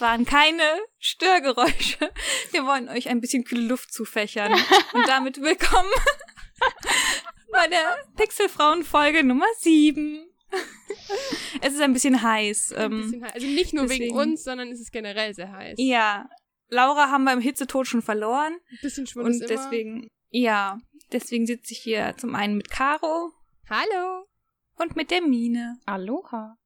Das waren keine Störgeräusche. Wir wollen euch ein bisschen kühle Luft zufächern. Und damit willkommen bei der Pixelfrauen-Folge Nummer 7. Es ist ein bisschen heiß. Ein ähm, bisschen heiß. Also nicht nur deswegen- wegen uns, sondern es ist generell sehr heiß. Ja, Laura haben beim Hitzetod schon verloren. Ein bisschen Schwund Und ist immer. deswegen, ja, deswegen sitze ich hier zum einen mit Caro Hallo. und mit der Mine. Aloha.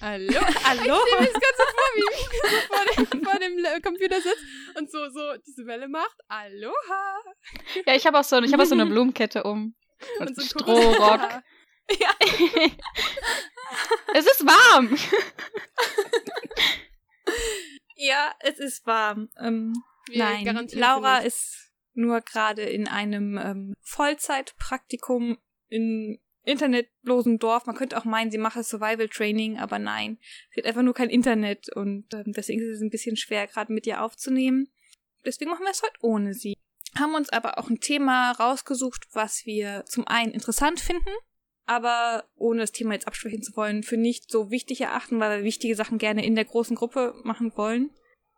Hallo. Hallo? Ich mir das ganz so vor, wie Mine so vor dem, vor dem Computer sitzt und so, so diese Welle macht. Aloha. Ja, ich habe auch so, ich habe auch so eine Blumenkette um. Und, Und so ein Strohrock. Ja. es ist warm. ja, es ist warm. Ähm, nein, Laura ist nur gerade in einem ähm, Vollzeitpraktikum in internetlosen Dorf. Man könnte auch meinen, sie mache Survival Training, aber nein. Sie hat einfach nur kein Internet und ähm, deswegen ist es ein bisschen schwer, gerade mit ihr aufzunehmen. Deswegen machen wir es heute ohne sie. Haben uns aber auch ein Thema rausgesucht, was wir zum einen interessant finden, aber ohne das Thema jetzt absprechen zu wollen, für nicht so wichtig erachten, weil wir wichtige Sachen gerne in der großen Gruppe machen wollen.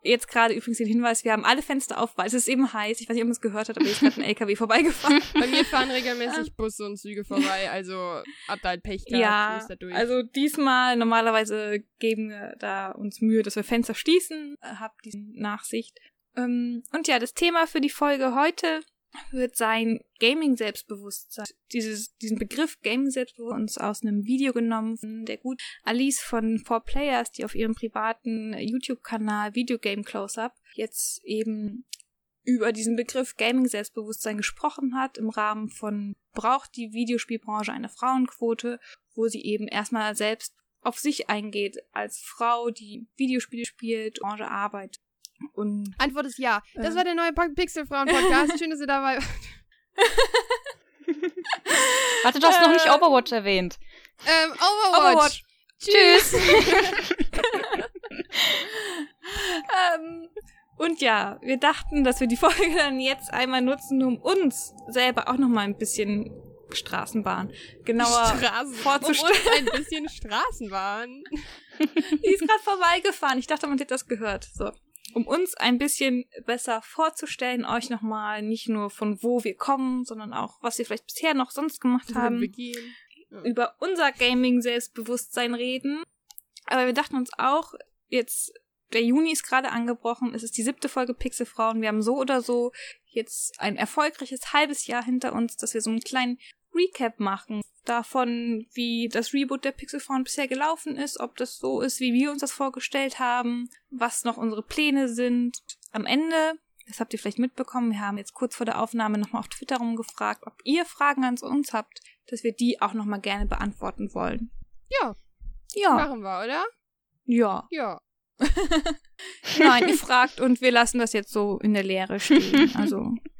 Jetzt gerade übrigens den Hinweis, wir haben alle Fenster auf, weil es ist eben heiß. Ich weiß nicht, ob man es gehört hat, aber ist gerade ein LKW vorbeigefahren. Bei mir fahren regelmäßig Busse und Züge vorbei, also habt da halt Pech gehabt, ja, da durch. also diesmal, normalerweise geben wir da uns Mühe, dass wir Fenster schließen. Äh, Habt diese Nachsicht. Ähm, und ja, das Thema für die Folge heute wird sein Gaming-Selbstbewusstsein. Diesen Begriff Gaming-Selbstbewusstsein uns aus einem Video genommen der gut Alice von 4Players, die auf ihrem privaten YouTube-Kanal Videogame Close-Up jetzt eben über diesen Begriff Gaming-Selbstbewusstsein gesprochen hat im Rahmen von braucht die Videospielbranche eine Frauenquote, wo sie eben erstmal selbst auf sich eingeht als Frau, die Videospiele spielt, Branche arbeitet. Und Antwort ist ja. Das Äh. war der neue Pixelfrauen-Podcast. Schön, dass ihr dabei Warte, du hast noch nicht Äh. Overwatch erwähnt. Ähm, Overwatch. Overwatch. Tschüss. ähm, und ja, wir dachten, dass wir die Folge dann jetzt einmal nutzen, um uns selber auch noch mal ein bisschen Straßenbahn genauer Straßen. vorzustellen. Um uns ein bisschen Straßenbahn. Die ist gerade vorbeigefahren. Ich dachte, man hätte das gehört. So. Um uns ein bisschen besser vorzustellen, euch nochmal nicht nur von wo wir kommen, sondern auch, was wir vielleicht bisher noch sonst gemacht haben, über unser Gaming-Selbstbewusstsein reden. Aber wir dachten uns auch, jetzt, der Juni ist gerade angebrochen, es ist die siebte Folge Pixelfrauen. Wir haben so oder so jetzt ein erfolgreiches halbes Jahr hinter uns, dass wir so einen kleinen Recap machen davon, wie das Reboot der Pixelfrauen bisher gelaufen ist, ob das so ist, wie wir uns das vorgestellt haben, was noch unsere Pläne sind. Am Ende, das habt ihr vielleicht mitbekommen, wir haben jetzt kurz vor der Aufnahme nochmal auf Twitter rumgefragt, ob ihr Fragen an uns habt, dass wir die auch nochmal gerne beantworten wollen. Ja, Ja, machen wir, oder? ja. Ja. Nein, ihr fragt und wir lassen das jetzt so in der Leere stehen. Also,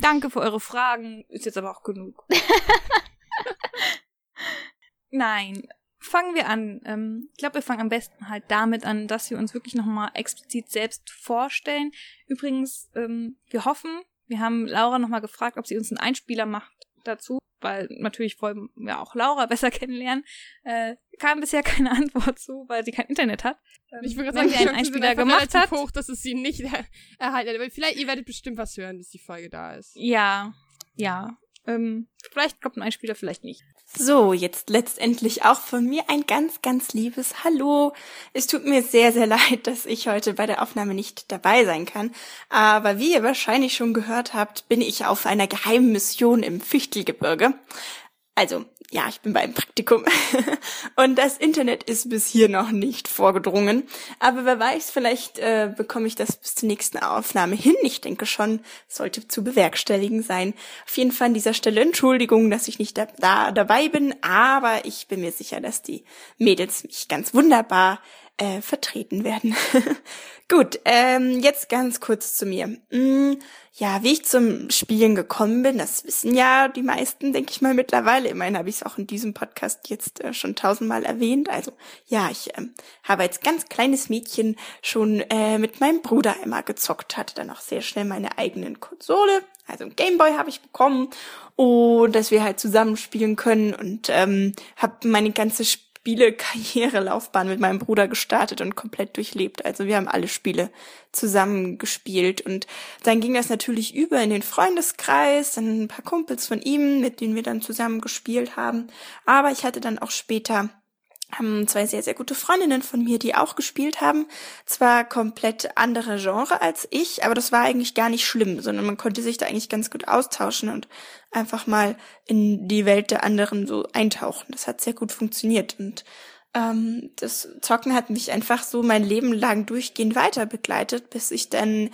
danke für eure Fragen, ist jetzt aber auch genug. Nein, fangen wir an. Ähm, ich glaube, wir fangen am besten halt damit an, dass wir uns wirklich nochmal explizit selbst vorstellen. Übrigens, ähm, wir hoffen, wir haben Laura nochmal gefragt, ob sie uns einen Einspieler macht dazu, weil natürlich wollen wir auch Laura besser kennenlernen. Äh, kam bisher keine Antwort zu, weil sie kein Internet hat. Ähm, Ich würde gerade sie sagen, einen Einspieler gemacht hat. hoch, dass es sie nicht er erhalten hat. Aber vielleicht, ihr werdet bestimmt was hören, bis die Folge da ist. Ja, ja. Ähm, vielleicht kommt ein Einspieler, vielleicht nicht. So, jetzt letztendlich auch von mir ein ganz, ganz liebes Hallo. Es tut mir sehr, sehr leid, dass ich heute bei der Aufnahme nicht dabei sein kann. Aber wie ihr wahrscheinlich schon gehört habt, bin ich auf einer geheimen Mission im Fichtelgebirge. Also, ja, ich bin beim Praktikum. Und das Internet ist bis hier noch nicht vorgedrungen. Aber wer weiß, vielleicht äh, bekomme ich das bis zur nächsten Aufnahme hin. Ich denke schon, sollte zu bewerkstelligen sein. Auf jeden Fall an dieser Stelle Entschuldigung, dass ich nicht da, da dabei bin. Aber ich bin mir sicher, dass die Mädels mich ganz wunderbar äh, vertreten werden. Gut, ähm, jetzt ganz kurz zu mir. Mm, ja, wie ich zum Spielen gekommen bin, das wissen ja die meisten, denke ich mal, mittlerweile. Immerhin habe ich es auch in diesem Podcast jetzt äh, schon tausendmal erwähnt. Also ja, ich ähm, habe als ganz kleines Mädchen schon äh, mit meinem Bruder immer gezockt, hatte dann auch sehr schnell meine eigenen Konsole. Also ein Gameboy habe ich bekommen und dass wir halt zusammen spielen können und ähm, habe meine ganze Sp Spielekarrierelaufbahn mit meinem Bruder gestartet und komplett durchlebt. Also wir haben alle Spiele zusammen gespielt und dann ging das natürlich über in den Freundeskreis, dann ein paar Kumpels von ihm, mit denen wir dann zusammen gespielt haben. Aber ich hatte dann auch später haben zwei sehr, sehr gute Freundinnen von mir, die auch gespielt haben. Zwar komplett andere Genre als ich, aber das war eigentlich gar nicht schlimm, sondern man konnte sich da eigentlich ganz gut austauschen und einfach mal in die Welt der anderen so eintauchen. Das hat sehr gut funktioniert und ähm, das Zocken hat mich einfach so mein Leben lang durchgehend weiter begleitet, bis ich dann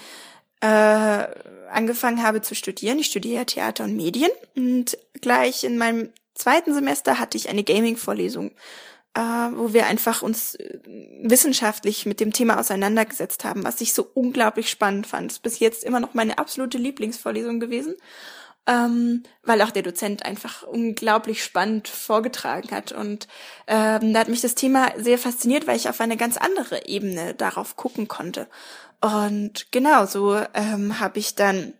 äh, angefangen habe zu studieren. Ich studiere Theater und Medien und gleich in meinem zweiten Semester hatte ich eine Gaming-Vorlesung äh, wo wir einfach uns äh, wissenschaftlich mit dem Thema auseinandergesetzt haben, was ich so unglaublich spannend fand. Ist bis jetzt immer noch meine absolute Lieblingsvorlesung gewesen, ähm, weil auch der Dozent einfach unglaublich spannend vorgetragen hat. Und ähm, da hat mich das Thema sehr fasziniert, weil ich auf eine ganz andere Ebene darauf gucken konnte. Und genau so ähm, habe ich dann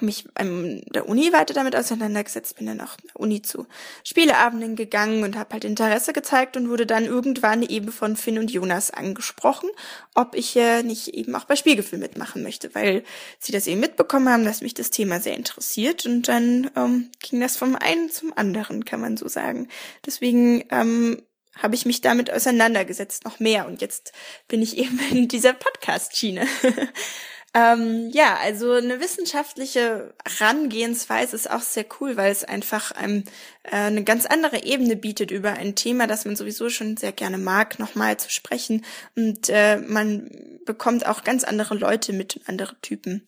mich an der Uni weiter damit auseinandergesetzt, bin dann auch an der Uni zu Spieleabenden gegangen und habe halt Interesse gezeigt und wurde dann irgendwann eben von Finn und Jonas angesprochen, ob ich äh, nicht eben auch bei Spielgefühl mitmachen möchte, weil sie das eben mitbekommen haben, dass mich das Thema sehr interessiert und dann ähm, ging das vom einen zum anderen, kann man so sagen. Deswegen ähm, habe ich mich damit auseinandergesetzt, noch mehr und jetzt bin ich eben in dieser Podcast-Schiene. Ähm, ja, also eine wissenschaftliche Herangehensweise ist auch sehr cool, weil es einfach einem äh, eine ganz andere Ebene bietet über ein Thema, das man sowieso schon sehr gerne mag, nochmal zu sprechen. Und äh, man bekommt auch ganz andere Leute mit, andere Typen.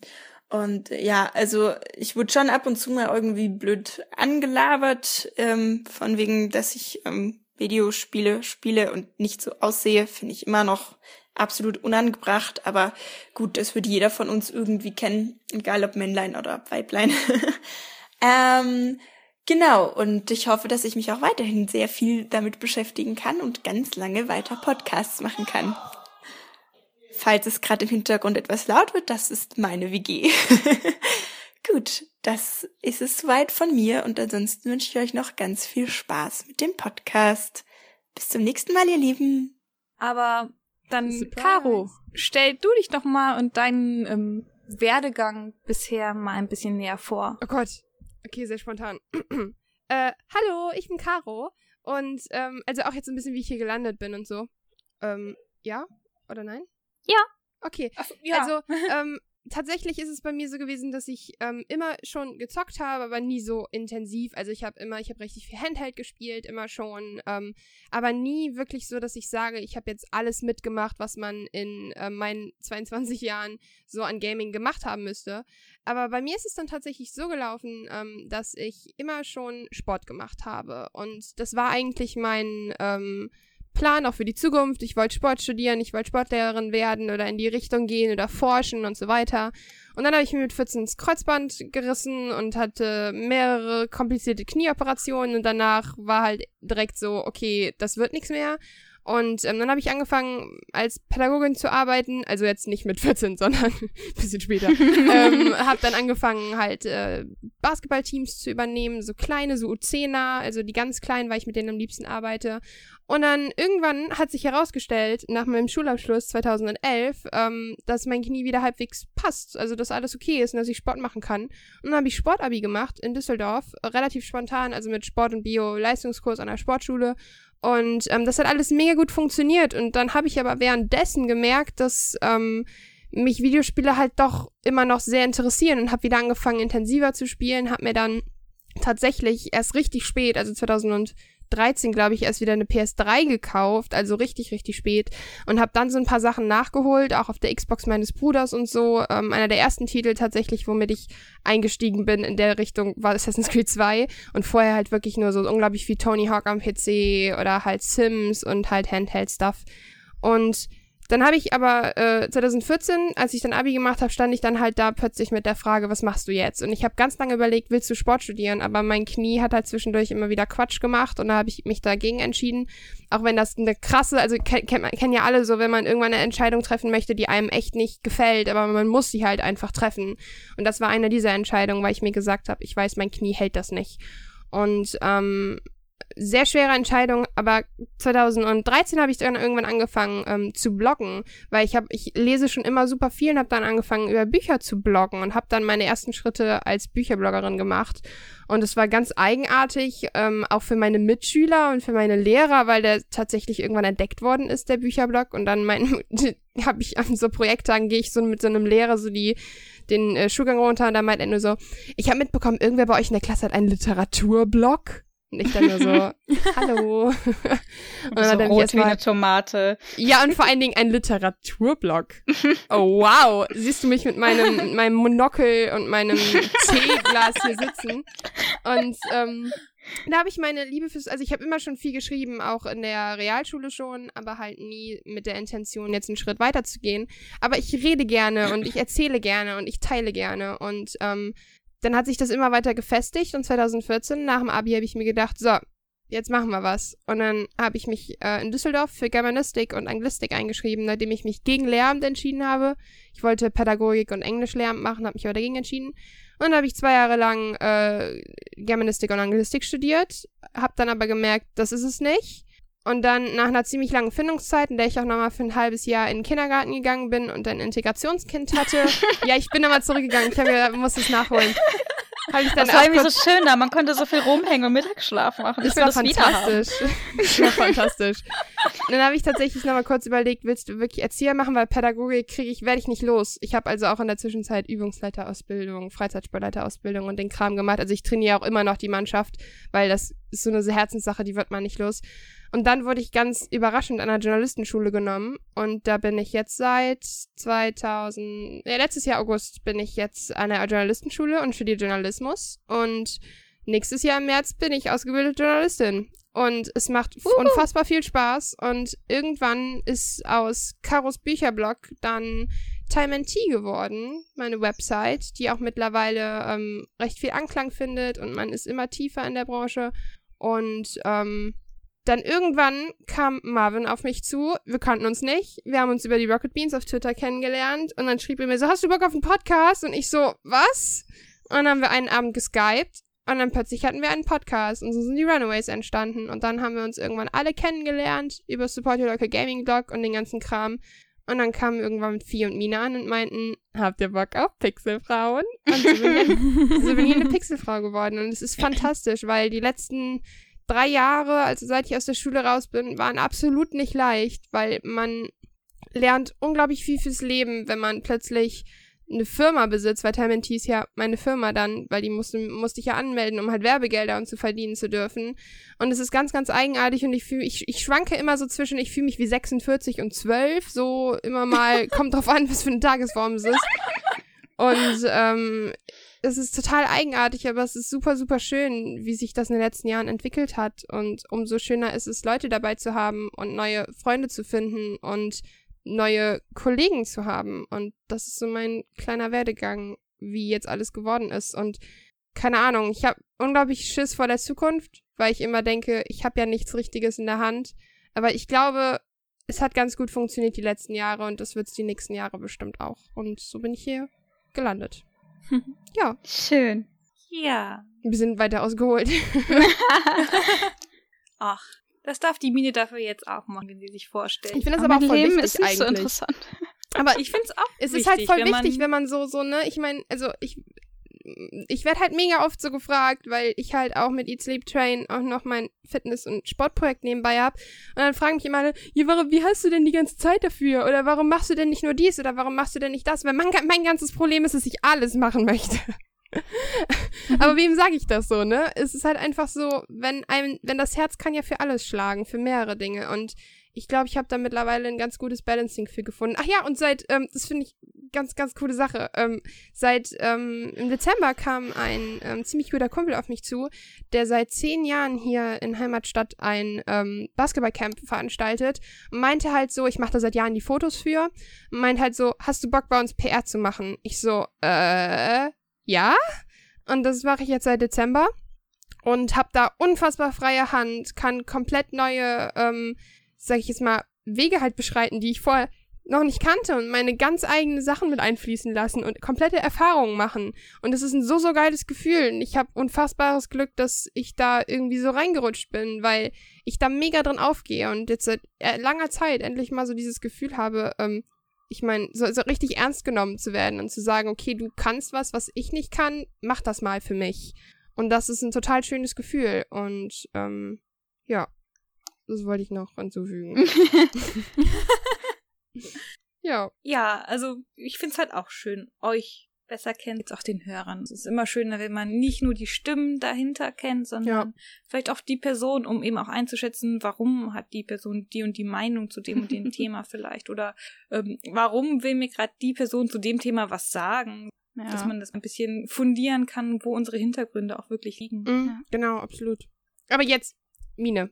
Und ja, also ich wurde schon ab und zu mal irgendwie blöd angelabert, ähm, von wegen, dass ich ähm, Videospiele spiele und nicht so aussehe, finde ich immer noch absolut unangebracht, aber gut, das wird jeder von uns irgendwie kennen, egal ob Männlein oder Weiblein. ähm, genau, und ich hoffe, dass ich mich auch weiterhin sehr viel damit beschäftigen kann und ganz lange weiter Podcasts machen kann. Falls es gerade im Hintergrund etwas laut wird, das ist meine WG. Gut, das ist es soweit von mir und ansonsten wünsche ich euch noch ganz viel Spaß mit dem Podcast. Bis zum nächsten Mal, ihr Lieben. Aber dann, Surprise. Caro, stell du dich doch mal und deinen ähm, Werdegang bisher mal ein bisschen näher vor. Oh Gott. Okay, sehr spontan. äh, hallo, ich bin Caro. Und, ähm, also auch jetzt ein bisschen, wie ich hier gelandet bin und so. Ähm, ja? Oder nein? Ja. Okay. Ach, ja. Also, ähm, tatsächlich ist es bei mir so gewesen, dass ich ähm, immer schon gezockt habe, aber nie so intensiv. Also ich habe immer, ich habe richtig viel Handheld gespielt, immer schon, ähm, aber nie wirklich so, dass ich sage, ich habe jetzt alles mitgemacht, was man in äh, meinen 22 Jahren so an Gaming gemacht haben müsste. Aber bei mir ist es dann tatsächlich so gelaufen, ähm, dass ich immer schon Sport gemacht habe und das war eigentlich mein ähm, Plan auch für die Zukunft. Ich wollte Sport studieren, ich wollte Sportlehrerin werden oder in die Richtung gehen oder forschen und so weiter. Und dann habe ich mir mit 14 das Kreuzband gerissen und hatte mehrere komplizierte Knieoperationen und danach war halt direkt so, okay, das wird nichts mehr. Und ähm, dann habe ich angefangen, als Pädagogin zu arbeiten. Also jetzt nicht mit 14, sondern ein bisschen später. ähm, habe dann angefangen, halt äh, Basketballteams zu übernehmen, so kleine, so U10er, also die ganz kleinen, weil ich mit denen am liebsten arbeite. Und dann irgendwann hat sich herausgestellt, nach meinem Schulabschluss 2011, ähm, dass mein Knie wieder halbwegs passt, also dass alles okay ist und dass ich Sport machen kann. Und dann habe ich Sportabi gemacht in Düsseldorf, relativ spontan, also mit Sport- und Bio-Leistungskurs an der Sportschule. Und ähm, das hat alles mega gut funktioniert. Und dann habe ich aber währenddessen gemerkt, dass ähm, mich Videospiele halt doch immer noch sehr interessieren und habe wieder angefangen, intensiver zu spielen, habe mir dann tatsächlich erst richtig spät, also 2000 13, glaube ich, erst wieder eine PS3 gekauft, also richtig, richtig spät. Und habe dann so ein paar Sachen nachgeholt, auch auf der Xbox meines Bruders und so. Ähm, einer der ersten Titel tatsächlich, womit ich eingestiegen bin in der Richtung, war Assassin's Creed 2. Und vorher halt wirklich nur so unglaublich wie Tony Hawk am PC oder halt Sims und halt Handheld-Stuff. Und dann habe ich aber äh, 2014, als ich dann Abi gemacht habe, stand ich dann halt da plötzlich mit der Frage, was machst du jetzt? Und ich habe ganz lange überlegt, willst du Sport studieren? Aber mein Knie hat halt zwischendurch immer wieder Quatsch gemacht und da habe ich mich dagegen entschieden. Auch wenn das eine krasse, also kennt kenn, kenn ja alle so, wenn man irgendwann eine Entscheidung treffen möchte, die einem echt nicht gefällt, aber man muss sie halt einfach treffen. Und das war eine dieser Entscheidungen, weil ich mir gesagt habe, ich weiß, mein Knie hält das nicht. Und ähm, sehr schwere Entscheidung, aber 2013 habe ich dann irgendwann angefangen ähm, zu bloggen, weil ich habe, ich lese schon immer super viel und habe dann angefangen über Bücher zu bloggen und habe dann meine ersten Schritte als Bücherbloggerin gemacht. Und es war ganz eigenartig, ähm, auch für meine Mitschüler und für meine Lehrer, weil der tatsächlich irgendwann entdeckt worden ist, der Bücherblog. Und dann mein, habe ich an so Projekttagen, gehe ich so mit so einem Lehrer so die den äh, Schulgang runter und da meint er nur so, ich habe mitbekommen, irgendwer bei euch in der Klasse hat einen Literaturblog. Und ich dann nur so, hallo. und dann so er rot wie eine Tomate. Ja, und vor allen Dingen ein Literaturblog. Oh, wow. Siehst du mich mit meinem, mit meinem Monokel und meinem Teeglas hier sitzen? Und ähm, da habe ich meine Liebe fürs, also ich habe immer schon viel geschrieben, auch in der Realschule schon, aber halt nie mit der Intention, jetzt einen Schritt weiter zu gehen. Aber ich rede gerne und ich erzähle gerne und ich teile gerne. Und ähm, dann hat sich das immer weiter gefestigt und 2014, nach dem Abi, habe ich mir gedacht, so, jetzt machen wir was. Und dann habe ich mich äh, in Düsseldorf für Germanistik und Anglistik eingeschrieben, nachdem ich mich gegen Lehramt entschieden habe. Ich wollte Pädagogik und Englisch Lehramt machen, habe mich aber dagegen entschieden. Und dann habe ich zwei Jahre lang äh, Germanistik und Anglistik studiert, habe dann aber gemerkt, das ist es nicht. Und dann nach einer ziemlich langen Findungszeit, in der ich auch nochmal für ein halbes Jahr in den Kindergarten gegangen bin und ein Integrationskind hatte. ja, ich bin nochmal zurückgegangen. Ich habe muss es nachholen. Hab ich dann das war irgendwie so schön da. Man konnte so viel rumhängen und Mittagsschlaf machen. Das war fantastisch. Das war fantastisch. Und dann habe ich tatsächlich nochmal kurz überlegt, willst du wirklich Erzieher machen, weil Pädagogik kriege ich, werde ich nicht los. Ich habe also auch in der Zwischenzeit Übungsleiterausbildung, Freizeitsportleiterausbildung und den Kram gemacht. Also ich trainiere auch immer noch die Mannschaft, weil das ist so eine Herzenssache, die wird man nicht los. Und dann wurde ich ganz überraschend an einer Journalistenschule genommen. Und da bin ich jetzt seit 2000, ja, letztes Jahr August bin ich jetzt an der Journalistenschule und studiere Journalismus. Und nächstes Jahr im März bin ich ausgebildete Journalistin. Und es macht uh. unfassbar viel Spaß. Und irgendwann ist aus Karos Bücherblog dann Time and Tea geworden, meine Website, die auch mittlerweile ähm, recht viel Anklang findet und man ist immer tiefer in der Branche. Und ähm, dann irgendwann kam Marvin auf mich zu. Wir kannten uns nicht. Wir haben uns über die Rocket Beans auf Twitter kennengelernt. Und dann schrieb er mir so, hast du Bock auf einen Podcast? Und ich so, was? Und dann haben wir einen Abend geskypt. Und dann plötzlich hatten wir einen Podcast. Und so sind die Runaways entstanden. Und dann haben wir uns irgendwann alle kennengelernt über Support Your Local Gaming Blog und den ganzen Kram. Und dann kamen irgendwann Vieh und Mina an und meinten, habt ihr Bock auf Pixelfrauen? Und so bin ich, so bin ich eine Pixelfrau geworden. Und es ist fantastisch, weil die letzten drei Jahre, also seit ich aus der Schule raus bin, waren absolut nicht leicht, weil man lernt unglaublich viel fürs Leben, wenn man plötzlich eine Firma besitzt, weil Time ist ja meine Firma dann, weil die musste, musste ich ja anmelden, um halt Werbegelder und zu verdienen zu dürfen. Und es ist ganz, ganz eigenartig und ich fühle, ich, ich schwanke immer so zwischen, ich fühle mich wie 46 und 12, so immer mal, kommt drauf an, was für eine Tagesform es ist. Und ähm, es ist total eigenartig, aber es ist super, super schön, wie sich das in den letzten Jahren entwickelt hat. Und umso schöner ist es, Leute dabei zu haben und neue Freunde zu finden und neue Kollegen zu haben. Und das ist so mein kleiner Werdegang, wie jetzt alles geworden ist. Und keine Ahnung, ich habe unglaublich Schiss vor der Zukunft, weil ich immer denke, ich habe ja nichts Richtiges in der Hand. Aber ich glaube, es hat ganz gut funktioniert die letzten Jahre und das wird es die nächsten Jahre bestimmt auch. Und so bin ich hier gelandet. ja. Schön. Ja. Ein bisschen weiter ausgeholt. Ach, das darf die Mine dafür jetzt auch machen, wenn sie sich vorstellt. Ich finde das aber, aber auch voll Leben wichtig ist nicht eigentlich. so interessant. Aber ich finde es auch. Es wichtig, ist halt voll wenn wichtig, wenn man so, so, ne, ich meine, also ich ich werde halt mega oft so gefragt, weil ich halt auch mit Eat Sleep Train auch noch mein Fitness- und Sportprojekt nebenbei habe. Und dann fragen mich immer alle, ja, warum, wie hast du denn die ganze Zeit dafür? Oder warum machst du denn nicht nur dies? Oder warum machst du denn nicht das? Weil mein, mein ganzes Problem ist, dass ich alles machen möchte. Aber wem sage ich das so, ne? Es ist halt einfach so, wenn einem, wenn das Herz kann ja für alles schlagen, für mehrere Dinge. Und ich glaube, ich habe da mittlerweile ein ganz gutes Balancing für gefunden. Ach ja, und seit, ähm, das finde ich ganz, ganz coole Sache. Ähm, seit ähm, im Dezember kam ein ähm, ziemlich guter Kumpel auf mich zu, der seit zehn Jahren hier in Heimatstadt ein ähm, Basketballcamp veranstaltet meinte halt so, ich mache da seit Jahren die Fotos für, meint halt so, hast du Bock bei uns PR zu machen? Ich so, äh, ja. Und das mache ich jetzt seit Dezember und habe da unfassbar freie Hand, kann komplett neue ähm, sag ich jetzt mal, Wege halt beschreiten, die ich vorher noch nicht kannte und meine ganz eigene Sachen mit einfließen lassen und komplette Erfahrungen machen. Und es ist ein so, so geiles Gefühl. Und ich habe unfassbares Glück, dass ich da irgendwie so reingerutscht bin, weil ich da mega drin aufgehe und jetzt seit äh, langer Zeit endlich mal so dieses Gefühl habe, ähm, ich meine, so, so richtig ernst genommen zu werden und zu sagen, okay, du kannst was, was ich nicht kann, mach das mal für mich. Und das ist ein total schönes Gefühl. Und ähm, ja, das wollte ich noch hinzufügen. ja. Ja, also ich finde es halt auch schön, euch besser kennt, jetzt auch den Hörern. Es ist immer schöner, wenn man nicht nur die Stimmen dahinter kennt, sondern ja. vielleicht auch die Person, um eben auch einzuschätzen, warum hat die Person die und die Meinung zu dem und dem Thema vielleicht oder ähm, warum will mir gerade die Person zu dem Thema was sagen. Ja. Dass man das ein bisschen fundieren kann, wo unsere Hintergründe auch wirklich liegen. Mhm, ja. Genau, absolut. Aber jetzt, Mine.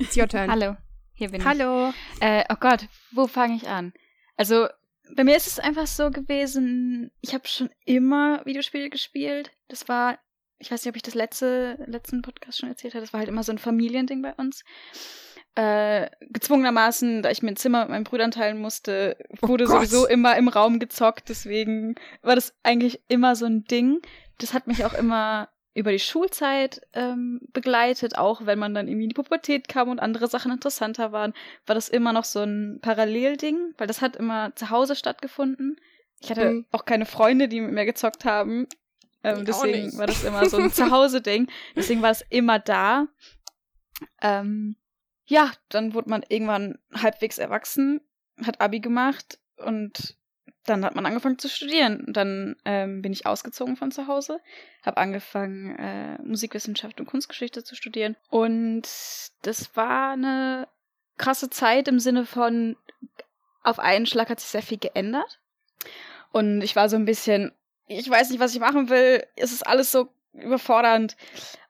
It's your turn. Hallo, hier bin Hallo. ich. Hallo. Äh, oh Gott, wo fange ich an? Also, bei mir ist es einfach so gewesen, ich habe schon immer Videospiele gespielt. Das war, ich weiß nicht, ob ich das letzte, letzten Podcast schon erzählt habe, das war halt immer so ein Familiending bei uns. Äh, gezwungenermaßen, da ich mir ein Zimmer mit meinen Brüdern teilen musste, oh wurde oh sowieso immer im Raum gezockt. Deswegen war das eigentlich immer so ein Ding. Das hat mich auch immer über die Schulzeit ähm, begleitet, auch wenn man dann irgendwie in die Pubertät kam und andere Sachen interessanter waren, war das immer noch so ein Parallelding, weil das hat immer zu Hause stattgefunden. Ich hatte mhm. auch keine Freunde, die mit mir gezockt haben. Ähm, deswegen war das immer so ein Zuhause-Ding. Deswegen war es immer da. Ähm, ja, dann wurde man irgendwann halbwegs erwachsen, hat Abi gemacht und dann hat man angefangen zu studieren. Und dann ähm, bin ich ausgezogen von zu Hause, habe angefangen, äh, Musikwissenschaft und Kunstgeschichte zu studieren. Und das war eine krasse Zeit im Sinne von, auf einen Schlag hat sich sehr viel geändert. Und ich war so ein bisschen, ich weiß nicht, was ich machen will. Es ist alles so überfordernd.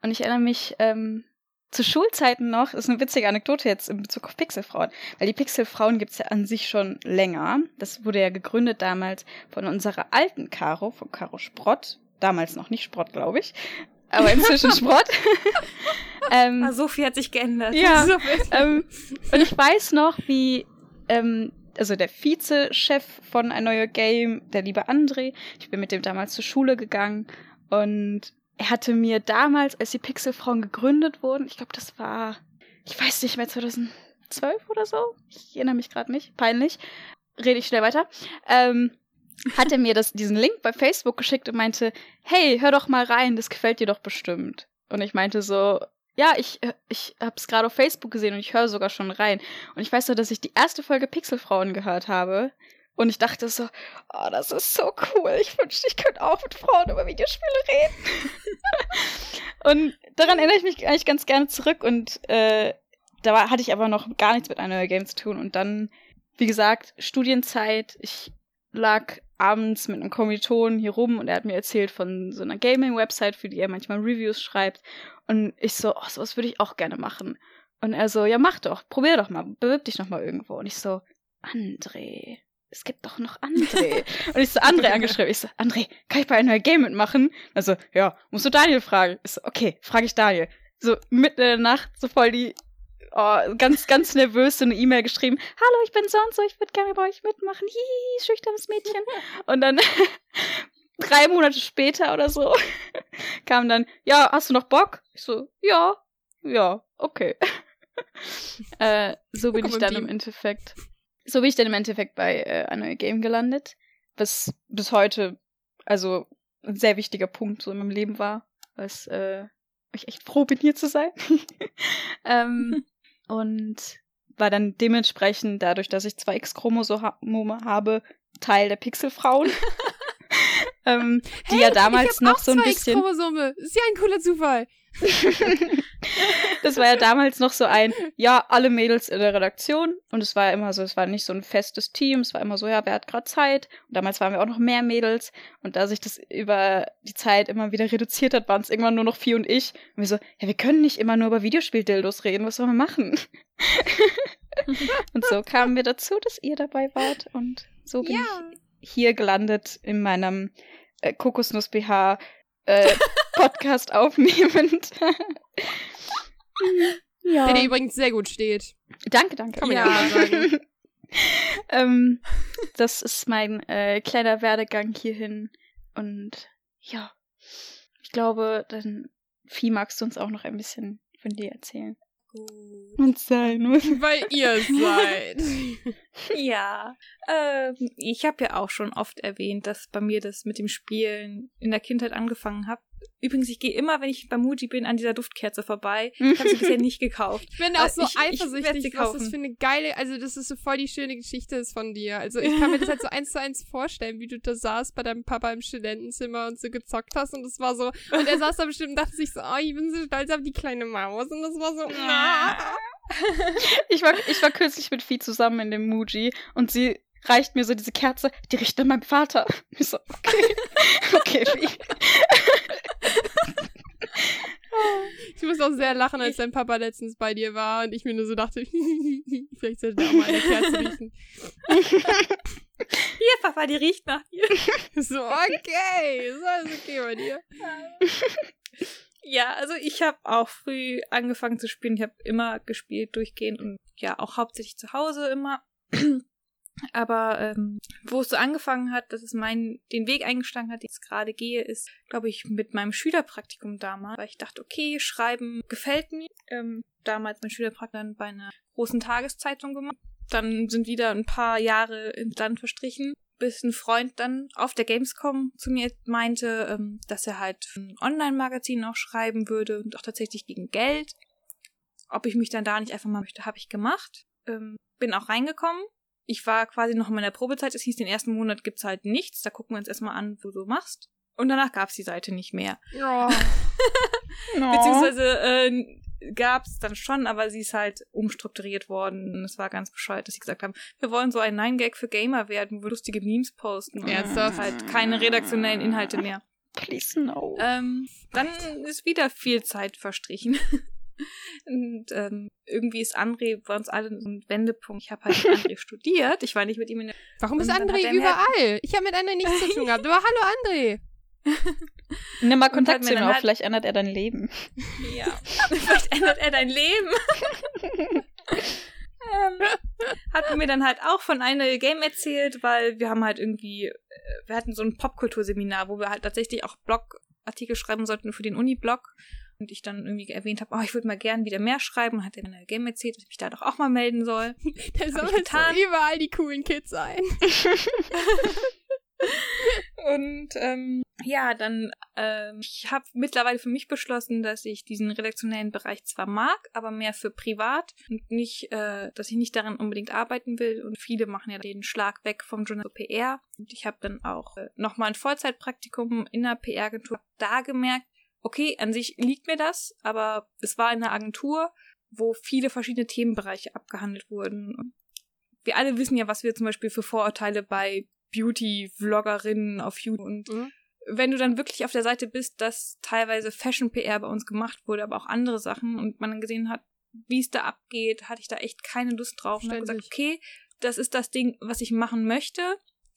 Und ich erinnere mich, ähm, zu Schulzeiten noch, ist eine witzige Anekdote jetzt in Bezug auf Pixelfrauen, weil die Pixelfrauen gibt's ja an sich schon länger. Das wurde ja gegründet damals von unserer alten Caro, von Caro Sprott. Damals noch nicht Sprott, glaube ich. Aber inzwischen Sprott. ähm, ah, so viel hat sich geändert. Ja. So ähm, und ich weiß noch, wie ähm, also der Vize-Chef von ein neuer Game, der liebe André, ich bin mit dem damals zur Schule gegangen und er hatte mir damals, als die Pixelfrauen gegründet wurden, ich glaube, das war, ich weiß nicht mehr, 2012 oder so, ich erinnere mich gerade nicht, peinlich, rede ich schnell weiter, ähm, hat mir das, diesen Link bei Facebook geschickt und meinte, hey, hör doch mal rein, das gefällt dir doch bestimmt. Und ich meinte so, ja, ich, ich hab's gerade auf Facebook gesehen und ich höre sogar schon rein. Und ich weiß nur, dass ich die erste Folge Pixelfrauen gehört habe. Und ich dachte so, oh, das ist so cool. Ich wünschte, ich könnte auch mit Frauen über Videospiele reden. und daran erinnere ich mich eigentlich ganz gerne zurück. Und äh, da war, hatte ich aber noch gar nichts mit einer Game zu tun. Und dann, wie gesagt, Studienzeit. Ich lag abends mit einem Kommiliton hier rum und er hat mir erzählt von so einer Gaming-Website, für die er manchmal Reviews schreibt. Und ich so, oh, sowas würde ich auch gerne machen. Und er so, ja, mach doch, probier doch mal, bewirb dich noch mal irgendwo. Und ich so, André, es gibt doch noch André. und ich so André angeschrieben. Ich so, André, kann ich bei einer Game mitmachen? Also, ja, musst du Daniel fragen. Ich so, okay, frage ich Daniel. So, mitten in der Nacht, so voll die, oh, ganz, ganz nervös so eine E-Mail geschrieben. Hallo, ich bin so und so, ich würde gerne bei euch mitmachen. Hihi, schüchternes Mädchen. Und dann, drei Monate später oder so, kam dann, ja, hast du noch Bock? Ich so, ja, ja, okay. äh, so bin ich dann im Endeffekt so bin ich dann im Endeffekt bei äh, einer Game gelandet, was bis heute also ein sehr wichtiger Punkt so in meinem Leben war, was äh, ich echt froh bin, hier zu sein. ähm, und war dann dementsprechend, dadurch, dass ich zwei X-Chromosome habe, Teil der Pixelfrauen. ähm, die hey, ja damals noch so ein bisschen. X-Chromosome. Ist ja ein cooler Zufall. das war ja damals noch so ein, ja, alle Mädels in der Redaktion. Und es war ja immer so, es war nicht so ein festes Team, es war immer so, ja, wer hat gerade Zeit? Und damals waren wir auch noch mehr Mädels. Und da sich das über die Zeit immer wieder reduziert hat, waren es irgendwann nur noch vier und ich. Und wir so, ja, wir können nicht immer nur über Videospieldildos reden, was sollen wir machen? und so kamen wir dazu, dass ihr dabei wart. Und so bin ja. ich hier gelandet in meinem äh, Kokosnuss-BH äh, Podcast aufnehmend. ja. Der dir übrigens sehr gut steht. Danke, danke. Kann man ja, ja sagen. ähm, das ist mein äh, kleiner Werdegang hierhin. Und ja, ich glaube, dann Vieh magst du uns auch noch ein bisschen von dir erzählen. Gut. Und sein. Weil ihr seid. Ja, ähm, ich habe ja auch schon oft erwähnt, dass bei mir das mit dem Spielen in der Kindheit angefangen hat. Übrigens, ich gehe immer, wenn ich bei Muji bin, an dieser Duftkerze vorbei. Ich habe sie bisher nicht gekauft. Ich bin auch so Äh, ich- ich eifersüchtig, sie was das für eine geile, also das ist so voll die schöne Geschichte ist von dir. Also ich kann mir das halt so eins zu eins vorstellen, wie du da saßt bei deinem Papa im Studentenzimmer und so gezockt hast und das war so, und er saß da bestimmt und dachte sich so, oh, ich bin so stolz auf die kleine Maus und das war so, ah. Ich war, ich war kürzlich mit Vieh zusammen in dem Muji und sie reicht mir so diese Kerze, die riecht nach meinem Vater. Ich so, okay. Okay, Vieh. Ich muss auch sehr lachen, als dein Papa letztens bei dir war und ich mir nur so dachte, vielleicht sollte er auch mal eine Kerze riechen. Hier, Papa, die riecht nach dir. So, okay, ist alles okay bei dir. Ja, also ich habe auch früh angefangen zu spielen. Ich habe immer gespielt, durchgehend und ja, auch hauptsächlich zu Hause immer. Aber ähm, wo es so angefangen hat, dass es meinen den Weg eingeschlagen hat, den ich gerade gehe, ist, glaube ich, mit meinem Schülerpraktikum damals, weil ich dachte, okay, Schreiben gefällt mir. Ähm, damals mein Schülerpraktikum bei einer großen Tageszeitung gemacht. Dann sind wieder ein paar Jahre ins Land verstrichen, bis ein Freund dann auf der Gamescom zu mir meinte, ähm, dass er halt ein Online-Magazin auch schreiben würde und auch tatsächlich gegen Geld. Ob ich mich dann da nicht einfach mal möchte, habe ich gemacht. Ähm, bin auch reingekommen. Ich war quasi noch in meiner Probezeit. Es hieß, den ersten Monat gibt's halt nichts. Da gucken wir uns erstmal an, wo du machst. Und danach gab's die Seite nicht mehr. Ja. No. Beziehungsweise äh, gab's dann schon, aber sie ist halt umstrukturiert worden. Und es war ganz bescheuert, dass sie gesagt haben, wir wollen so ein Nine-Gag für Gamer werden, wo wir lustige Memes posten. Und Ernsthaft? halt keine redaktionellen Inhalte mehr. Please no. Ähm, dann ist wieder viel Zeit verstrichen. Und ähm, irgendwie ist André bei uns alle so ein Wendepunkt. Ich habe halt mit André studiert. Ich war nicht mit ihm in der Warum ist André er überall? Ich habe mit André nichts zu tun gehabt. Aber hallo André. Nimm mal Kontakt zu ihm auf, vielleicht ändert er dein Leben. Ja. Vielleicht ändert er dein Leben. ähm, hat mir dann halt auch von einer Game erzählt, weil wir haben halt irgendwie, äh, wir hatten so ein Popkulturseminar, wo wir halt tatsächlich auch Blogartikel schreiben sollten für den Uni-Blog. Und ich dann irgendwie erwähnt habe, oh, ich würde mal gern wieder mehr schreiben. Hat er eine Game erzählt, dass ich mich da doch auch mal melden soll. Der sammelt so überall die coolen Kids ein. Und ähm, ja, dann, ähm, ich habe mittlerweile für mich beschlossen, dass ich diesen redaktionellen Bereich zwar mag, aber mehr für privat und nicht, äh, dass ich nicht daran unbedingt arbeiten will. Und viele machen ja den Schlag weg vom Journal PR. Und ich habe dann auch äh, nochmal ein Vollzeitpraktikum in einer PR-Agentur da gemerkt, okay, an sich liegt mir das, aber es war in einer Agentur, wo viele verschiedene Themenbereiche abgehandelt wurden. Wir alle wissen ja, was wir zum Beispiel für Vorurteile bei Beauty-Vloggerinnen auf YouTube und Mhm. wenn du dann wirklich auf der Seite bist, dass teilweise Fashion-PR bei uns gemacht wurde, aber auch andere Sachen und man dann gesehen hat, wie es da abgeht, hatte ich da echt keine Lust drauf und habe gesagt, okay, das ist das Ding, was ich machen möchte,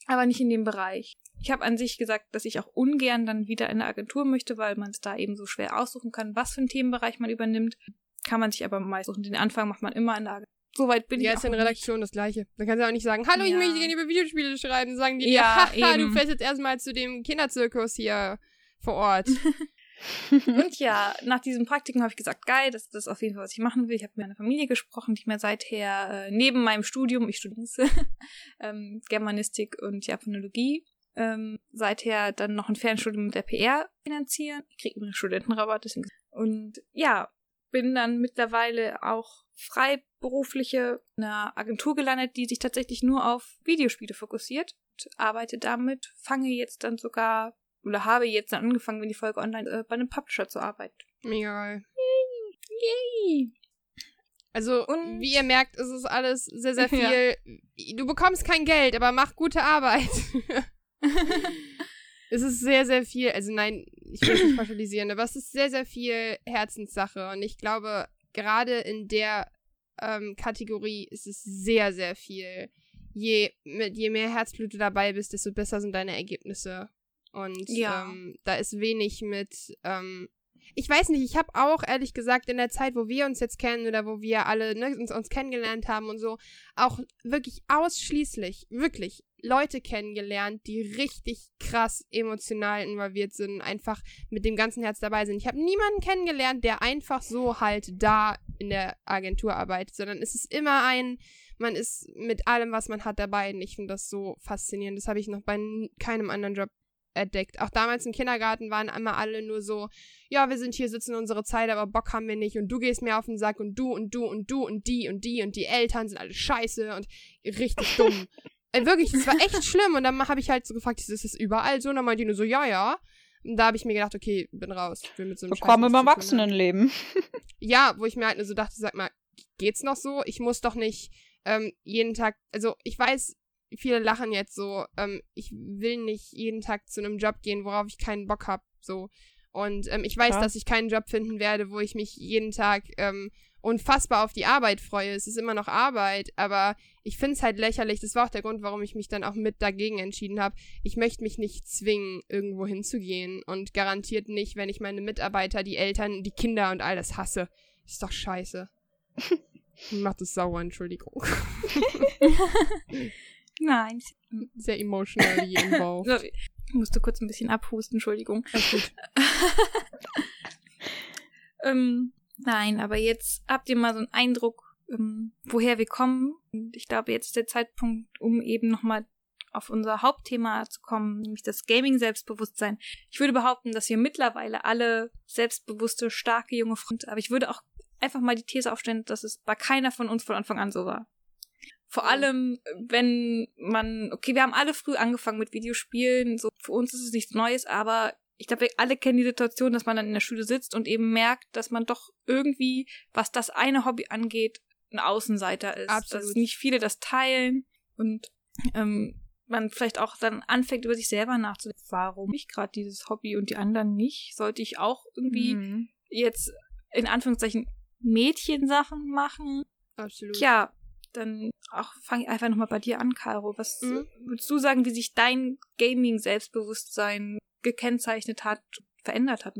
aber nicht in dem Bereich. Ich habe an sich gesagt, dass ich auch ungern dann wieder in eine Agentur möchte, weil man es da eben so schwer aussuchen kann, was für einen Themenbereich man übernimmt. Kann man sich aber meist suchen. Den Anfang macht man immer in der Agentur. Soweit bin Ja, ich ist auch in Redaktion das gleiche. Da kannst du auch nicht sagen, hallo, ich Ja. möchte gerne über Videospiele schreiben. Sagen die Ja, dir, haha, du fährst jetzt erstmal zu dem Kinderzirkus hier vor Ort. Und ja, nach diesem Praktikum habe ich gesagt, geil, das, das ist auf jeden Fall, was ich machen will. Ich habe mit meiner Familie gesprochen, die mir seither äh, neben meinem Studium, ich studiere ähm, Germanistik und Japanologie, ähm, seither dann noch ein Fernstudium mit der PR finanzieren. Ich kriege einen Studentenrabatt. Deswegen. Und ja, bin dann mittlerweile auch freiberufliche in einer Agentur gelandet, die sich tatsächlich nur auf Videospiele fokussiert und arbeite damit, fange jetzt dann sogar oder habe jetzt dann angefangen, wenn die Folge online äh, bei einem Publisher zu arbeiten. Mega geil. Yay! Also, Und- wie ihr merkt, ist es alles sehr, sehr Ja. viel. Du bekommst kein Geld, aber mach gute Arbeit. es ist sehr, sehr viel. Also, nein, ich will nicht pauschalisieren, aber es ist sehr, sehr viel Herzenssache. Und ich glaube, gerade in der ähm, Kategorie ist es sehr, sehr viel. Je, mit, je mehr Herzblut du dabei bist, desto besser sind deine Ergebnisse. Und Ja. ähm, da ist wenig mit. Ähm, ich weiß nicht, ich habe auch ehrlich gesagt in der Zeit, wo wir uns jetzt kennen oder wo wir alle ne, uns, uns kennengelernt haben und so, auch wirklich ausschließlich, wirklich Leute kennengelernt, die richtig krass emotional involviert sind, einfach mit dem ganzen Herz dabei sind. Ich habe niemanden kennengelernt, der einfach so halt da in der Agentur arbeitet, sondern es ist immer ein, man ist mit allem, was man hat, dabei. Und ich finde das so faszinierend. Das habe ich noch bei keinem anderen Job entdeckt. Auch damals im Kindergarten waren einmal alle nur so, ja, wir sind hier, sitzen unsere Zeit, aber Bock haben wir nicht und du gehst mir auf den Sack und du und du und du und die und die und die Eltern sind alle scheiße und richtig dumm. äh, wirklich, das war echt schlimm und dann habe ich halt so gefragt, ist das überall so? Und dann meinte die nur so, ja, ja. Und da habe ich mir gedacht, okay, bin raus. Bin mit so einem Willkommen im Erwachsenenleben. ja, wo ich mir halt nur so dachte, sag mal, geht's noch so? Ich muss doch nicht ähm, jeden Tag, also ich weiß, viele lachen jetzt so, ähm, ich will nicht jeden Tag zu einem Job gehen, worauf ich keinen Bock habe, so. Und ähm, ich weiß, ja. dass ich keinen Job finden werde, wo ich mich jeden Tag ähm, unfassbar auf die Arbeit freue. Es ist immer noch Arbeit, aber ich finde es halt lächerlich. Das war auch der Grund, warum ich mich dann auch mit dagegen entschieden habe. Ich möchte mich nicht zwingen, irgendwo hinzugehen und garantiert nicht, wenn ich meine Mitarbeiter, die Eltern, die Kinder und all das hasse. Ist doch scheiße. Macht es sauer, Entschuldigung. Nein. Sehr emotionally involved. Ich musste kurz ein bisschen abhusten, Entschuldigung. ähm, nein, aber jetzt habt ihr mal so einen Eindruck, ähm, woher wir kommen. Und ich glaube, jetzt ist der Zeitpunkt, um eben nochmal auf unser Hauptthema zu kommen, nämlich das Gaming-Selbstbewusstsein. Ich würde behaupten, dass wir mittlerweile alle selbstbewusste, starke junge Frauen, aber ich würde auch einfach mal die These aufstellen, dass es bei keiner von uns von Anfang an so war. Vor allem, wenn man, okay, wir haben alle früh angefangen mit Videospielen, so für uns ist es nichts Neues, aber ich glaube, wir alle kennen die Situation, dass man dann in der Schule sitzt und eben merkt, dass man doch irgendwie, was das eine Hobby angeht, ein Außenseiter ist. Absolut. Dass nicht viele das teilen und ähm, man vielleicht auch dann anfängt, über sich selber nachzudenken. Warum ich gerade dieses Hobby und die anderen nicht? Sollte ich auch irgendwie mhm. jetzt in Anführungszeichen Mädchensachen machen. Absolut. Ja, dann auch fange ich einfach nochmal bei dir an, Caro. Was mhm. würdest du sagen, wie sich dein Gaming-Selbstbewusstsein gekennzeichnet hat, verändert hat?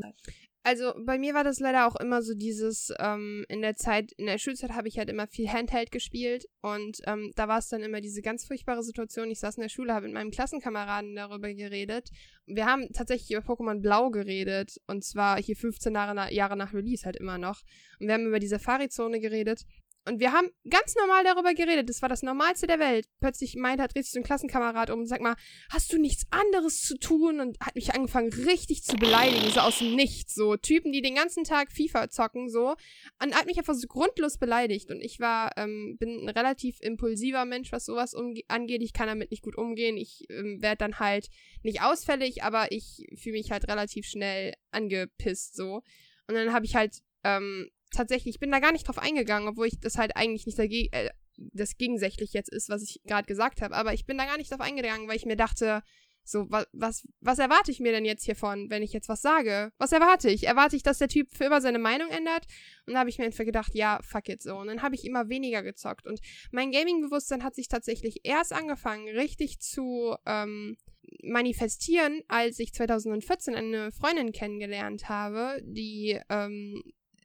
Also bei mir war das leider auch immer so dieses, ähm, in der Zeit, in der Schulzeit habe ich halt immer viel Handheld gespielt und ähm, da war es dann immer diese ganz furchtbare Situation, ich saß in der Schule, habe mit meinem Klassenkameraden darüber geredet. Wir haben tatsächlich über Pokémon Blau geredet und zwar hier 15 Jahre, Jahre nach Release halt immer noch. Und wir haben über die Safari-Zone geredet und wir haben ganz normal darüber geredet. Das war das Normalste der Welt. Plötzlich meint hat, sich so ein Klassenkamerad um und sagt mal, hast du nichts anderes zu tun? Und hat mich angefangen, richtig zu beleidigen, so aus dem Nichts. So Typen, die den ganzen Tag FIFA zocken, so. Und hat mich einfach so grundlos beleidigt. Und ich war, ähm, bin ein relativ impulsiver Mensch, was sowas angeht. Ich kann damit nicht gut umgehen. Ich ähm, werde dann halt nicht ausfällig, aber ich fühle mich halt relativ schnell angepisst, so. Und dann habe ich halt ähm, tatsächlich, ich bin da gar nicht drauf eingegangen, obwohl ich das halt eigentlich nicht dagegen, äh, das gegensätzlich jetzt ist, was ich gerade gesagt habe. Aber ich bin da gar nicht drauf eingegangen, weil ich mir dachte, so, was, was, was erwarte ich mir denn jetzt hiervon, wenn ich jetzt was sage? Was erwarte ich? Erwarte ich, dass der Typ für immer seine Meinung ändert? Und dann habe ich mir einfach gedacht, ja, fuck it so. Und dann habe ich immer weniger gezockt. Und mein Gaming-Bewusstsein hat sich tatsächlich erst angefangen, richtig zu ähm, manifestieren, als ich 2014 eine Freundin kennengelernt habe, die ähm,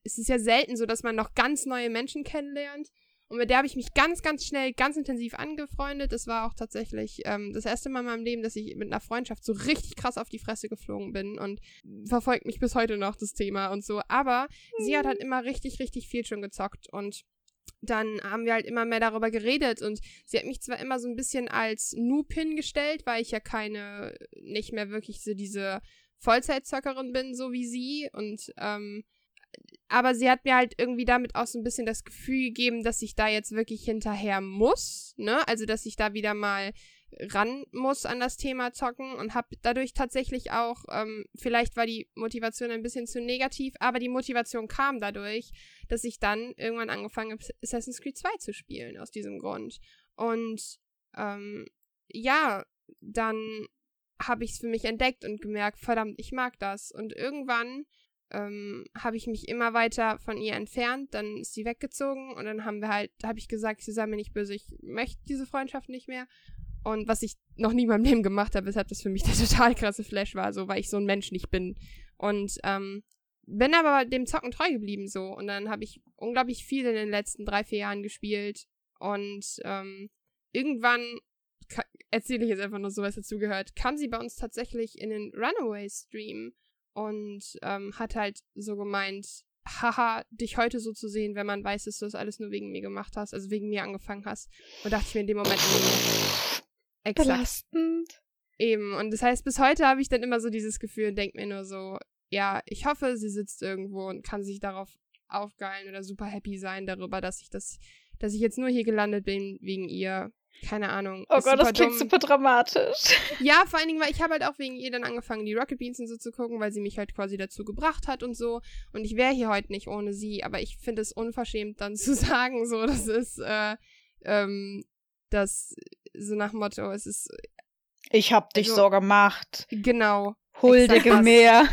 es ist ja selten so, dass man noch ganz neue Menschen kennenlernt. Und mit der habe ich mich ganz, ganz schnell, ganz intensiv angefreundet. Das war auch tatsächlich ähm, das erste Mal in meinem Leben, dass ich mit einer Freundschaft so richtig krass auf die Fresse geflogen bin und verfolgt mich bis heute noch das Thema und so. Aber mhm. sie hat halt immer richtig, richtig viel schon gezockt und dann haben wir halt immer mehr darüber geredet und sie hat mich zwar immer so ein bisschen als Noob hingestellt, weil ich ja keine, nicht mehr wirklich so diese Vollzeitzockerin bin, so wie sie und ähm, aber sie hat mir halt irgendwie damit auch so ein bisschen das Gefühl gegeben, dass ich da jetzt wirklich hinterher muss, ne? Also, dass ich da wieder mal ran muss an das Thema Zocken und habe dadurch tatsächlich auch, ähm, vielleicht war die Motivation ein bisschen zu negativ, aber die Motivation kam dadurch, dass ich dann irgendwann angefangen habe, Assassin's Creed 2 zu spielen, aus diesem Grund. Und ähm, ja, dann habe ich es für mich entdeckt und gemerkt, verdammt, ich mag das. Und irgendwann ähm, habe ich mich immer weiter von ihr entfernt, dann ist sie weggezogen und dann haben wir halt, habe ich gesagt, sie sei mir nicht böse, ich möchte diese Freundschaft nicht mehr. Und was ich noch nie in meinem Leben gemacht habe, weshalb das für mich der total krasse Flash war, so weil ich so ein Mensch nicht bin. Und ähm, bin aber dem Zocken treu geblieben so. Und dann habe ich unglaublich viel in den letzten drei, vier Jahren gespielt. Und ähm, irgendwann erzähle ich jetzt einfach nur so, was dazugehört, kam sie bei uns tatsächlich in den Runaway-Stream und ähm, hat halt so gemeint, haha, dich heute so zu sehen, wenn man weiß, dass du das alles nur wegen mir gemacht hast, also wegen mir angefangen hast. Und dachte ich mir in dem Moment, exakt. Belastend. Eben. Und das heißt, bis heute habe ich dann immer so dieses Gefühl und denke mir nur so, ja, ich hoffe, sie sitzt irgendwo und kann sich darauf aufgeilen oder super happy sein darüber, dass ich das, dass ich jetzt nur hier gelandet bin wegen ihr. Keine Ahnung. Oh Gott, das klingt dumm. super dramatisch. Ja, vor allen Dingen, weil ich habe halt auch wegen ihr dann angefangen, die Rocket Beans und so zu gucken, weil sie mich halt quasi dazu gebracht hat und so. Und ich wäre hier heute nicht ohne sie, aber ich finde es unverschämt dann zu sagen, so, das ist, äh, ähm, das, so nach Motto, es ist. Ich hab dich also, so gemacht. Genau. Huldige mehr.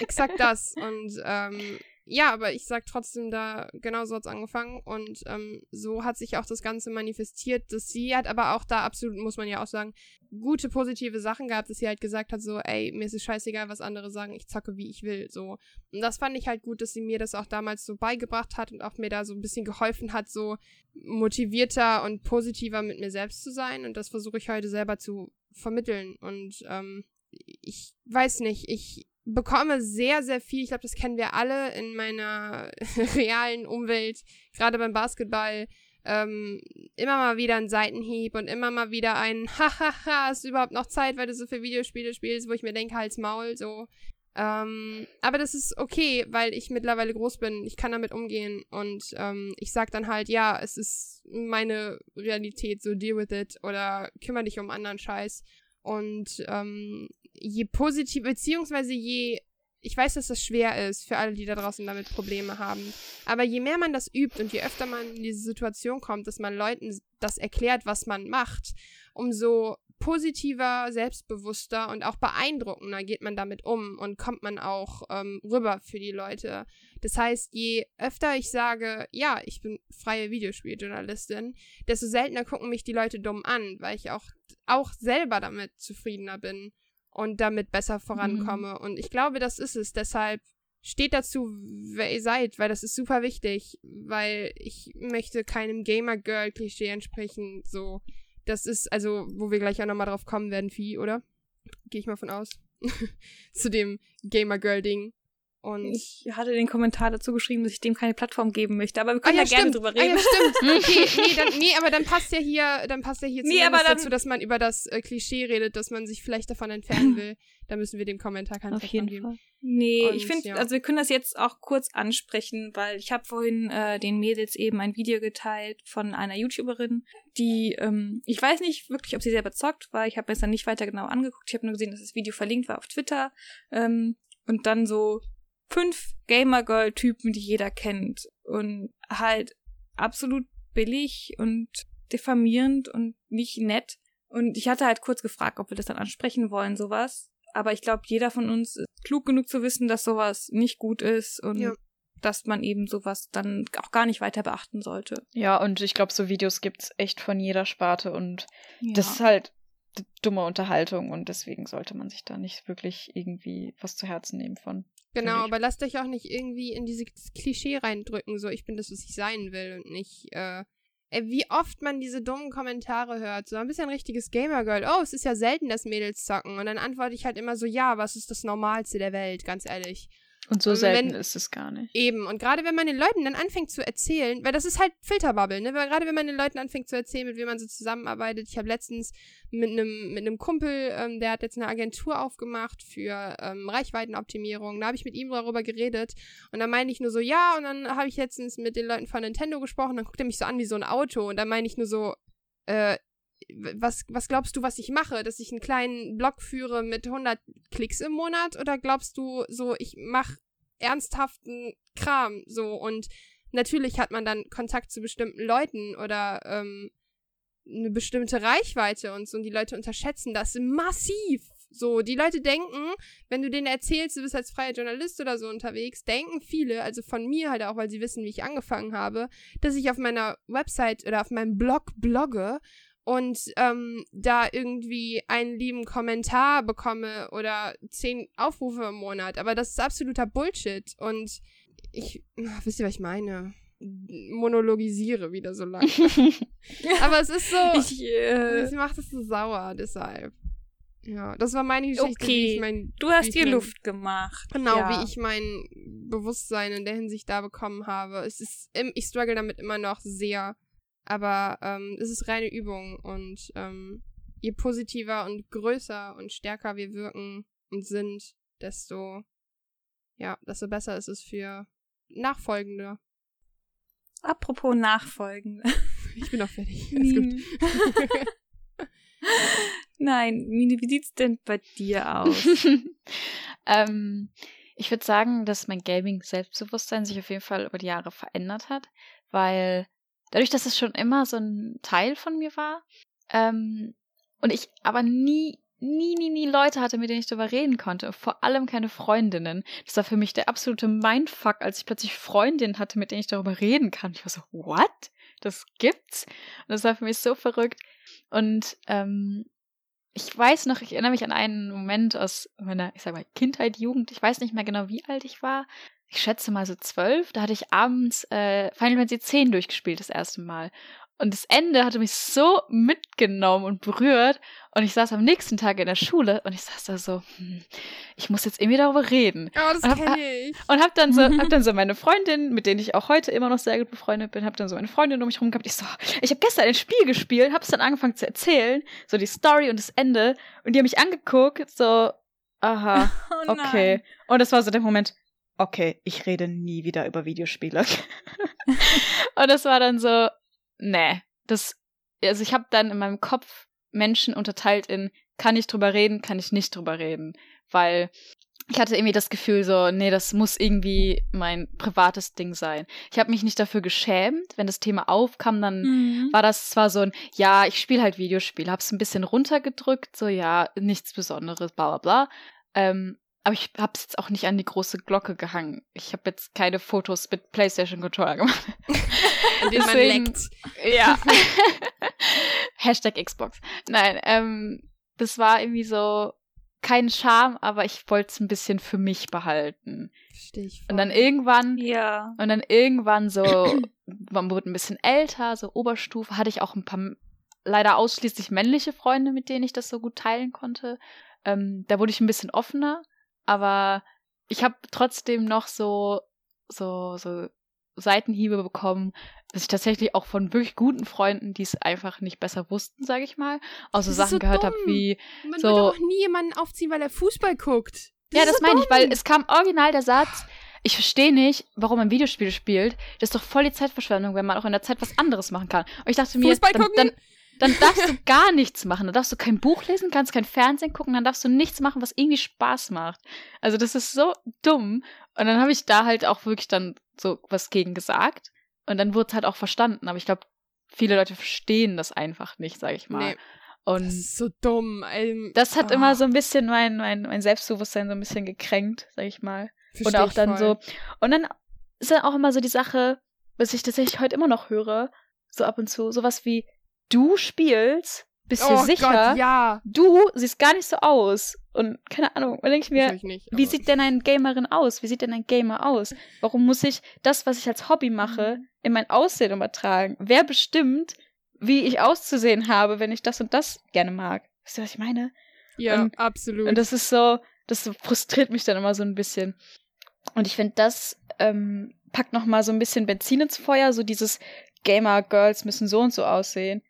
Exakt das. Und ähm, ja, aber ich sag trotzdem, da genau so hat's angefangen und ähm, so hat sich auch das Ganze manifestiert. Dass sie hat aber auch da absolut, muss man ja auch sagen, gute positive Sachen gehabt, dass sie halt gesagt hat, so, ey, mir ist es scheißegal, was andere sagen, ich zocke, wie ich will, so. Und das fand ich halt gut, dass sie mir das auch damals so beigebracht hat und auch mir da so ein bisschen geholfen hat, so motivierter und positiver mit mir selbst zu sein und das versuche ich heute selber zu vermitteln und ähm, ich weiß nicht, ich bekomme sehr, sehr viel. Ich glaube, das kennen wir alle in meiner realen Umwelt, gerade beim Basketball. Ähm, immer mal wieder ein Seitenhieb und immer mal wieder ein Hahaha, du überhaupt noch Zeit, weil du so viele Videospiele spielst, wo ich mir denke, halt's Maul, so. Ähm, aber das ist okay, weil ich mittlerweile groß bin. Ich kann damit umgehen und ähm, ich sag dann halt, ja, es ist meine Realität, so deal with it oder kümmere dich um anderen Scheiß. Und ähm, je positiv, beziehungsweise je, ich weiß, dass das schwer ist für alle, die da draußen damit Probleme haben, aber je mehr man das übt und je öfter man in diese Situation kommt, dass man Leuten das erklärt, was man macht, umso positiver, selbstbewusster und auch beeindruckender geht man damit um und kommt man auch ähm, rüber für die Leute. Das heißt, je öfter ich sage, ja, ich bin freie Videospieljournalistin, desto seltener gucken mich die Leute dumm an, weil ich auch, auch selber damit zufriedener bin und damit besser vorankomme. Mhm. Und ich glaube, das ist es. Deshalb steht dazu, wer ihr seid, weil das ist super wichtig, weil ich möchte keinem Gamer-Girl-Klischee entsprechen. So, das ist, also, wo wir gleich auch nochmal drauf kommen werden, Vieh, oder? Gehe ich mal von aus. Zu dem Gamer-Girl-Ding. Und ich hatte den Kommentar dazu geschrieben, dass ich dem keine Plattform geben möchte, aber wir können ah, ja, ja gerne drüber reden. Ah, ja, stimmt. Okay, nee, dann, nee, aber dann passt ja hier, dann passt ja hier nee, aber dann, dazu, dass man über das äh, Klischee redet, dass man sich vielleicht davon entfernen will. Da müssen wir dem Kommentar keine Auf Plattform geben. Fall. Nee, Und, ich finde, ja. also wir können das jetzt auch kurz ansprechen, weil ich habe vorhin äh, den Mädels eben ein Video geteilt von einer YouTuberin, die, ähm, ich weiß nicht wirklich, ob sie selber zockt, weil ich habe mir das dann nicht weiter genau angeguckt. Ich habe nur gesehen, dass das Video verlinkt war auf Twitter. Ähm, und dann so fünf Gamer-Girl-Typen, die jeder kennt. Und halt absolut billig und diffamierend und nicht nett. Und ich hatte halt kurz gefragt, ob wir das dann ansprechen wollen, sowas. Aber ich glaube, jeder von uns ist klug genug zu wissen, dass sowas nicht gut ist und ja. dass man eben sowas dann auch gar nicht weiter beachten sollte. Ja, und ich glaube, so Videos gibt's echt von jeder Sparte und ja. das ist halt dumme Unterhaltung und deswegen sollte man sich da nicht wirklich irgendwie was zu Herzen nehmen von. Genau, aber lasst euch auch nicht irgendwie in dieses Klischee reindrücken, so ich bin das, was ich sein will und nicht, äh, ey, wie oft man diese dummen Kommentare hört, so ein bisschen richtiges Gamer-Girl, oh, es ist ja selten, dass Mädels zocken und dann antworte ich halt immer so, ja, was ist das Normalste der Welt, ganz ehrlich. Und so und selten wenn, ist es gar nicht. Eben. Und gerade wenn man den Leuten dann anfängt zu erzählen, weil das ist halt Filterbubble, ne? Weil gerade wenn man den Leuten anfängt zu erzählen, mit wem man so zusammenarbeitet. Ich habe letztens mit einem mit einem Kumpel, ähm, der hat jetzt eine Agentur aufgemacht für ähm, Reichweitenoptimierung. Da habe ich mit ihm darüber geredet. Und dann meine ich nur so, ja, und dann habe ich letztens mit den Leuten von Nintendo gesprochen. Dann guckt er mich so an wie so ein Auto. Und dann meine ich nur so, äh, was, was glaubst du, was ich mache? Dass ich einen kleinen Blog führe mit 100 Klicks im Monat? Oder glaubst du so, ich mache ernsthaften Kram so? Und natürlich hat man dann Kontakt zu bestimmten Leuten oder ähm, eine bestimmte Reichweite und so. Und die Leute unterschätzen das massiv. So, die Leute denken, wenn du denen erzählst, du bist als freier Journalist oder so unterwegs, denken viele, also von mir halt auch, weil sie wissen, wie ich angefangen habe, dass ich auf meiner Website oder auf meinem Blog blogge und ähm, da irgendwie einen lieben Kommentar bekomme oder zehn Aufrufe im Monat. Aber das ist absoluter Bullshit. Und ich, wisst ihr, was ich meine? Monologisiere wieder so lange. Aber es ist so, Ich, äh, es macht es so sauer, deshalb. Ja, das war meine Geschichte, wie okay, ich mein, du hast dir Luft gemacht. Genau, ja. wie ich mein Bewusstsein in der Hinsicht da bekommen habe. Es ist, ich struggle damit immer noch sehr, aber ähm, es ist reine Übung und ähm, je positiver und größer und stärker wir wirken und sind, desto ja, desto besser ist es für Nachfolgende. Apropos Nachfolgen. Ich bin auch fertig. Alles gut. Nein, Mini, wie sieht's denn bei dir aus? ähm, ich würde sagen, dass mein Gaming-Selbstbewusstsein sich auf jeden Fall über die Jahre verändert hat, weil dadurch, dass es schon immer so ein Teil von mir war ähm, und ich aber nie, nie, nie, nie Leute hatte, mit denen ich darüber reden konnte, vor allem keine Freundinnen. Das war für mich der absolute Mindfuck, als ich plötzlich Freundinnen hatte, mit denen ich darüber reden kann. Ich war so, what? Das gibt's? Und das war für mich so verrückt. Und ähm, ich weiß noch, ich erinnere mich an einen Moment aus meiner, ich sag mal, Kindheit, Jugend. Ich weiß nicht mehr genau, wie alt ich war. Ich schätze mal so zwölf. Da hatte ich abends äh, Final Fantasy X durchgespielt, das erste Mal. Und das Ende hatte mich so mitgenommen und berührt. Und ich saß am nächsten Tag in der Schule und ich saß da so, hm, ich muss jetzt irgendwie darüber reden. Oh, das Und hab- kenne ich. Und hab dann so, hab dann so meine Freundin, mit denen ich auch heute immer noch sehr gut befreundet bin, hab dann so meine Freundin um mich rum gehabt. Ich so, ich habe gestern ein Spiel gespielt, hab's dann angefangen zu erzählen, so die Story und das Ende. Und die haben mich angeguckt, so, aha, Oh okay. Und das war so der Moment, okay, ich rede nie wieder über Videospiele. und das war dann so, nee, das, also ich habe dann in meinem Kopf Menschen unterteilt in, kann ich drüber reden, kann ich nicht drüber reden, weil ich hatte irgendwie das Gefühl so, nee, das muss irgendwie mein privates Ding sein. Ich habe mich nicht dafür geschämt, wenn das Thema aufkam, dann Mhm. war das zwar so ein, ja, ich spiele halt Videospiele, hab's ein bisschen runtergedrückt, so ja, nichts Besonderes, bla bla bla. Ähm, aber ich hab's jetzt auch nicht an die große Glocke gehangen. Ich habe jetzt keine Fotos mit PlayStation Controller gemacht. An den man leckt. Ja. Hashtag Xbox. Nein, ähm, das war irgendwie so kein Charme, aber ich wollte es ein bisschen für mich behalten. Verstehe ich. Und dann voll. irgendwann Ja. und dann irgendwann so, man wurde ein bisschen älter, so Oberstufe, hatte ich auch ein paar leider ausschließlich männliche Freunde, mit denen ich das so gut teilen konnte. Ähm, da wurde ich ein bisschen offener, aber ich habe trotzdem noch so, so, so Seitenhiebe bekommen, dass ich tatsächlich auch von wirklich guten Freunden, die es einfach nicht besser wussten, sage ich mal, auch so Das Sachen so gehört habe wie, Man so- doch auch nie jemanden aufziehen, weil er Fußball guckt. ja, ist das so meine ich, weil es kam original der Satz, ich verstehe nicht, warum man Videospiele spielt. Das ist doch voll die Zeitverschwendung, wenn man auch in der Zeit was anderes machen kann. Und ich dachte mir, Fußball dann, gucken? dann, dann darfst du gar nichts machen. Dann darfst du kein Buch lesen, kannst kein Fernsehen gucken, dann darfst du nichts machen, was irgendwie Spaß macht. Also das ist so dumm. Und dann habe ich da halt auch wirklich dann so was gegen gesagt. Und dann wurde es halt auch verstanden. Aber ich glaube, viele Leute verstehen das einfach nicht, sage ich mal. Nee, Und das ist so dumm. Ähm, das hat ah, immer so ein bisschen mein, mein, mein Selbstbewusstsein so ein bisschen gekränkt, sag ich mal. versteh Und auch dann voll. so. Und dann ist dann auch immer so die Sache, was ich tatsächlich heute immer noch höre, so ab und zu, sowas wie, du spielst, bist dir oh sicher, Gott, ja. du siehst gar nicht so aus. Und keine Ahnung, dann denke ich mir, ich nicht, wie sieht denn eine Gamerin aus? Wie sieht denn ein Gamer aus? Warum muss ich das, was ich als Hobby mache, Mhm. in mein Aussehen übertragen? Wer bestimmt, wie ich auszusehen habe, wenn ich das und das gerne mag? Wisst ihr, was ich meine? Ja, und- absolut. Und das ist so, das frustriert mich dann immer so ein bisschen. Und ich finde, das ähm, packt noch mal so ein bisschen Benzin ins Feuer, so dieses Gamer-Girls müssen so und so aussehen.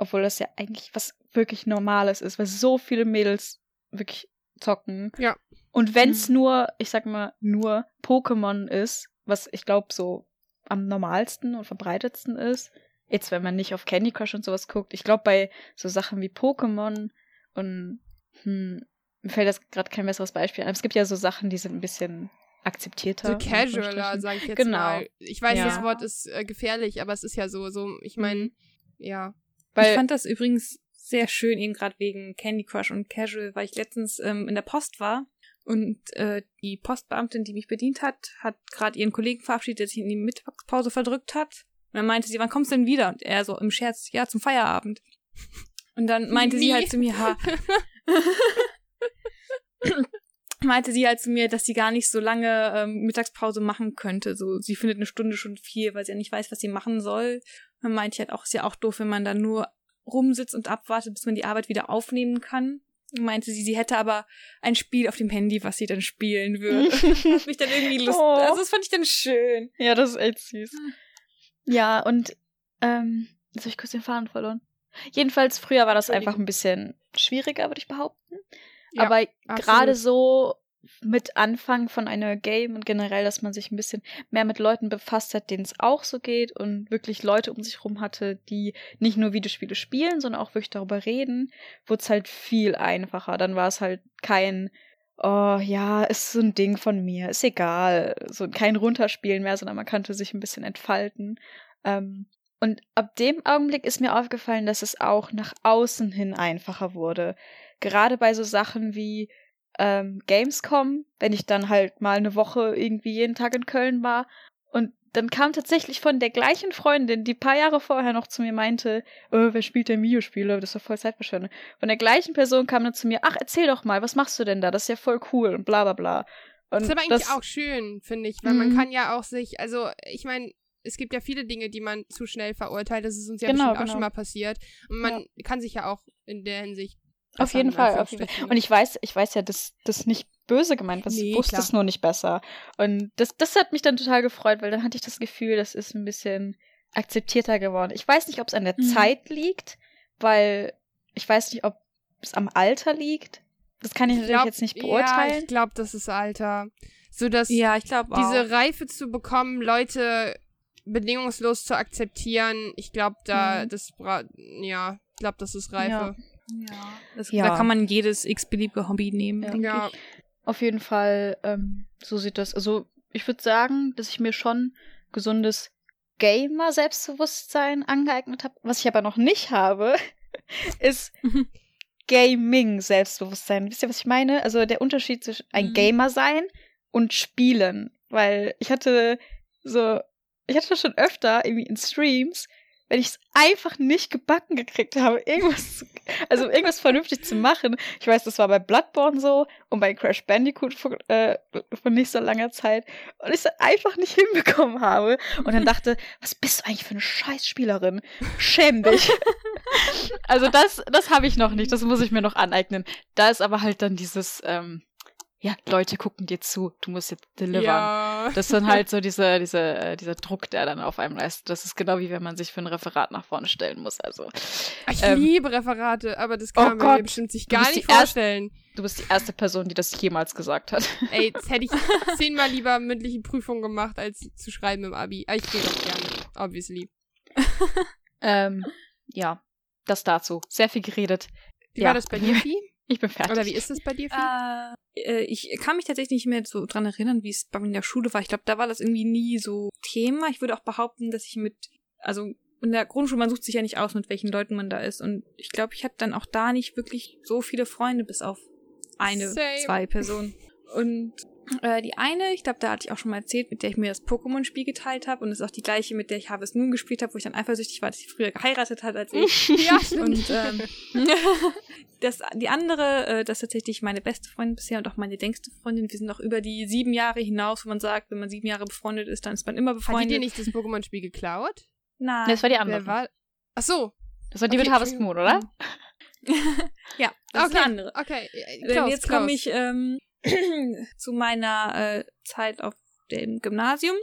Obwohl das ja eigentlich was wirklich Normales ist, weil so viele Mädels wirklich zocken. Ja. Und wenn's nur, ich sag mal, nur Pokémon ist, was ich glaube so am normalsten und verbreitetsten ist, jetzt wenn man nicht auf Candy Crush und sowas guckt, ich glaube bei so Sachen wie Pokémon und hm, mir fällt das gerade kein besseres Beispiel ein. Aber es gibt ja so Sachen, die sind ein bisschen akzeptierter. so casualer, sag ich jetzt Genau. mal. Ich weiß, Ja. das Wort ist äh, gefährlich, aber es ist ja so, so, ich meine, Mhm. ja. Weil, ich fand das übrigens sehr schön, eben gerade wegen Candy Crush und Casual, weil ich letztens ähm, in der Post war und äh, die Postbeamtin, die mich bedient hat, hat gerade ihren Kollegen verabschiedet, der sich in die Mittagspause verdrückt hat. Und dann meinte sie, wann kommst du denn wieder? Und er so im Scherz, ja, zum Feierabend. Und dann meinte sie halt zu mir, ha, meinte sie halt zu mir, dass sie gar nicht so lange ähm, Mittagspause machen könnte. So, sie findet eine Stunde schon viel, weil sie ja nicht weiß, was sie machen soll. Dann meinte ich halt auch, ist ja auch doof, wenn man dann nur rumsitzt und abwartet, bis man die Arbeit wieder aufnehmen kann. Meinte sie, sie hätte aber ein Spiel auf dem Handy, was sie dann spielen würde. hat mich dann irgendwie lustig. Oh. Also das fand ich dann schön. Ja, das ist echt süß. Ja, und ähm, jetzt habe ich kurz den Faden verloren. Jedenfalls, früher war das einfach ein bisschen schwieriger, würde ich behaupten. Ja, Aber gerade so mit Anfang von einer Game und generell, dass man sich ein bisschen mehr mit Leuten befasst hat, denen es auch so geht und wirklich Leute um sich rum hatte, die nicht nur Videospiele spielen, sondern auch wirklich darüber reden, wurde es halt viel einfacher. Dann war es halt kein, oh ja, ist so ein Ding von mir, ist egal, so kein Runterspielen mehr, sondern man konnte sich ein bisschen entfalten. Ähm, und ab dem Augenblick ist mir aufgefallen, dass es auch nach außen hin einfacher wurde. Gerade bei so Sachen wie ähm, Gamescom, wenn ich dann halt mal eine Woche irgendwie jeden Tag in Köln war. Und dann kam tatsächlich von der gleichen Freundin, die paar Jahre vorher noch zu mir meinte, oh, wer spielt denn Videospiele? Das ist doch voll Zeitverschwendung. Von der gleichen Person kam dann zu mir, ach, erzähl doch mal, was machst du denn da? Das ist ja voll cool und bla bla bla. Und Das ist aber eigentlich auch schön, finde ich, weil Mhm. man kann ja auch sich, also ich meine, es gibt ja viele Dinge, die man zu schnell verurteilt. Das ist uns ja Genau, bestimmt auch genau. schon mal passiert. Und man kann sich ja auch in der Hinsicht. Auf jeden Fall, auf jeden Fall. Und ich weiß, ich weiß ja, dass das nicht böse gemeint war. Nee, ich wusste klar. es nur nicht besser. Und das, das hat mich dann total gefreut, weil dann hatte ich das Gefühl, das ist ein bisschen akzeptierter geworden. Ich weiß nicht, ob es an der Mhm. Zeit liegt, weil ich weiß nicht, ob es am Alter liegt. Das kann ich natürlich glaub- jetzt nicht Ja, beurteilen. ich glaube, das ist Alter. So dass Ja, ich glaube auch. diese Reife zu bekommen, Leute bedingungslos zu akzeptieren, ich glaube, da, Mhm. das, bra ja, ich glaube, das ist Reife. ja. Das, Ja. Da kann man jedes x-beliebige Hobby nehmen. Ja. denke Ja. ich. Auf jeden Fall, ähm, so sieht das. Also, ich würde sagen, dass ich mir schon gesundes Gamer-Selbstbewusstsein angeeignet habe. Was ich aber noch nicht habe, ist. Gaming-Selbstbewusstsein. Wisst ihr, was ich meine? Also der Unterschied zwischen ein Mhm. Gamer sein und Spielen. Weil ich hatte so, ich hatte schon öfter irgendwie in Streams, wenn ich es einfach nicht gebacken gekriegt habe, irgendwas, also irgendwas vernünftig zu machen. Ich weiß, das war bei Bloodborne so und bei Crash Bandicoot von, äh, von nicht so langer Zeit und ich es einfach nicht hinbekommen habe und dann dachte, was bist du eigentlich für eine Scheißspielerin? Schäm dich. also das, das habe ich noch nicht, das muss ich mir noch aneignen. Da ist aber halt dann dieses, ähm, ja, Leute gucken dir zu, du musst jetzt delivern. Ja. Das ist dann halt so diese, diese, äh, dieser Druck, der dann auf einem leistet. Das ist genau wie wenn man sich für ein Referat nach vorne stellen muss. Also, Ich Ähm, liebe Referate, aber das oh kann man mir Gott, bestimmt sich gar nicht die erste- vorstellen. du bist die erste Person, die das jemals gesagt hat. Ey, das hätte ich zehnmal lieber mündliche Prüfungen gemacht, als zu schreiben im Abi. Aber ich gehe doch gerne, obviously. ähm, ja, das dazu. Sehr viel geredet. Wie Ja. war das bei dir, Vieh? Ich bin fertig. Oder wie ist das bei dir, Vieh? Äh, ich kann mich tatsächlich nicht mehr so dran erinnern, wie es bei mir in der Schule war. Ich glaube, da war das irgendwie nie so Thema. Ich würde auch behaupten, dass ich mit, also in der Grundschule, man sucht sich ja nicht aus, mit welchen Leuten man da ist. Und ich glaube, ich hatte dann auch da nicht wirklich so viele Freunde, bis auf eine, Same. zwei Personen. Und äh, die eine, ich glaube, da hatte ich auch schon mal erzählt, mit der ich mir das Pokémon-Spiel geteilt habe. Und das ist auch die gleiche, mit der ich Harvest Moon gespielt habe, wo ich dann eifersüchtig war, dass sie früher geheiratet hat als ich. ja, stimmt. Und ähm, das, die andere, äh, das ist tatsächlich meine beste Freundin bisher und auch meine längste Freundin. Wir sind noch über die sieben Jahre hinaus, wo man sagt, wenn man sieben Jahre befreundet ist, dann ist man immer Hat die befreundet. dir nicht das Pokémon-Spiel geklaut? Nein. Das war die Wer andere. war? Ach so. Das war die Okay, mit Harvest Moon, oder? ja, das ist okay. eine andere. Okay. äh, Denn close, jetzt komme ich ähm, zu meiner äh, Zeit auf dem Gymnasium.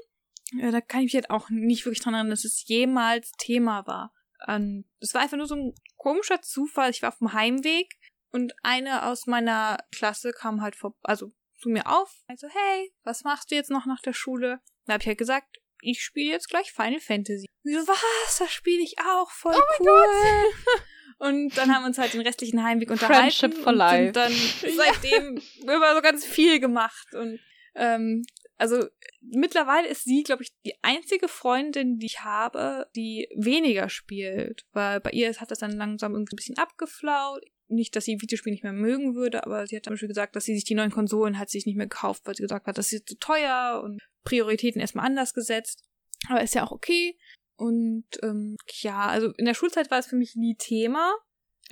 Ja, da kann ich mich halt auch nicht wirklich dran erinnern, dass es jemals Thema war. Ähm, Es war einfach nur so ein komischer Zufall. Ich war auf dem Heimweg und eine aus meiner Klasse kam halt vor, also zu mir auf. Also, hey, was machst du jetzt noch nach der Schule? Da habe ich halt gesagt, ich spiele jetzt gleich Final Fantasy. Und so, was? Das spiele ich auch. Voll Oh cool. Und dann haben wir uns halt den restlichen Heimweg unterhalten. Friendship for und life. sind dann seitdem immer so ganz viel gemacht. Und ähm, also mittlerweile ist sie, glaube ich, die einzige Freundin, die ich habe, die weniger spielt. Weil bei ihr hat das dann langsam irgendwie ein bisschen abgeflaut. Nicht, dass sie Videospiele nicht mehr mögen würde, aber sie hat zum Beispiel gesagt, dass sie sich die neuen Konsolen hat sich nicht mehr gekauft, weil sie gesagt hat, das ist zu teuer und Prioritäten erstmal anders gesetzt. Aber ist ja auch okay. Und ähm, ja, also in der Schulzeit war es für mich nie Thema.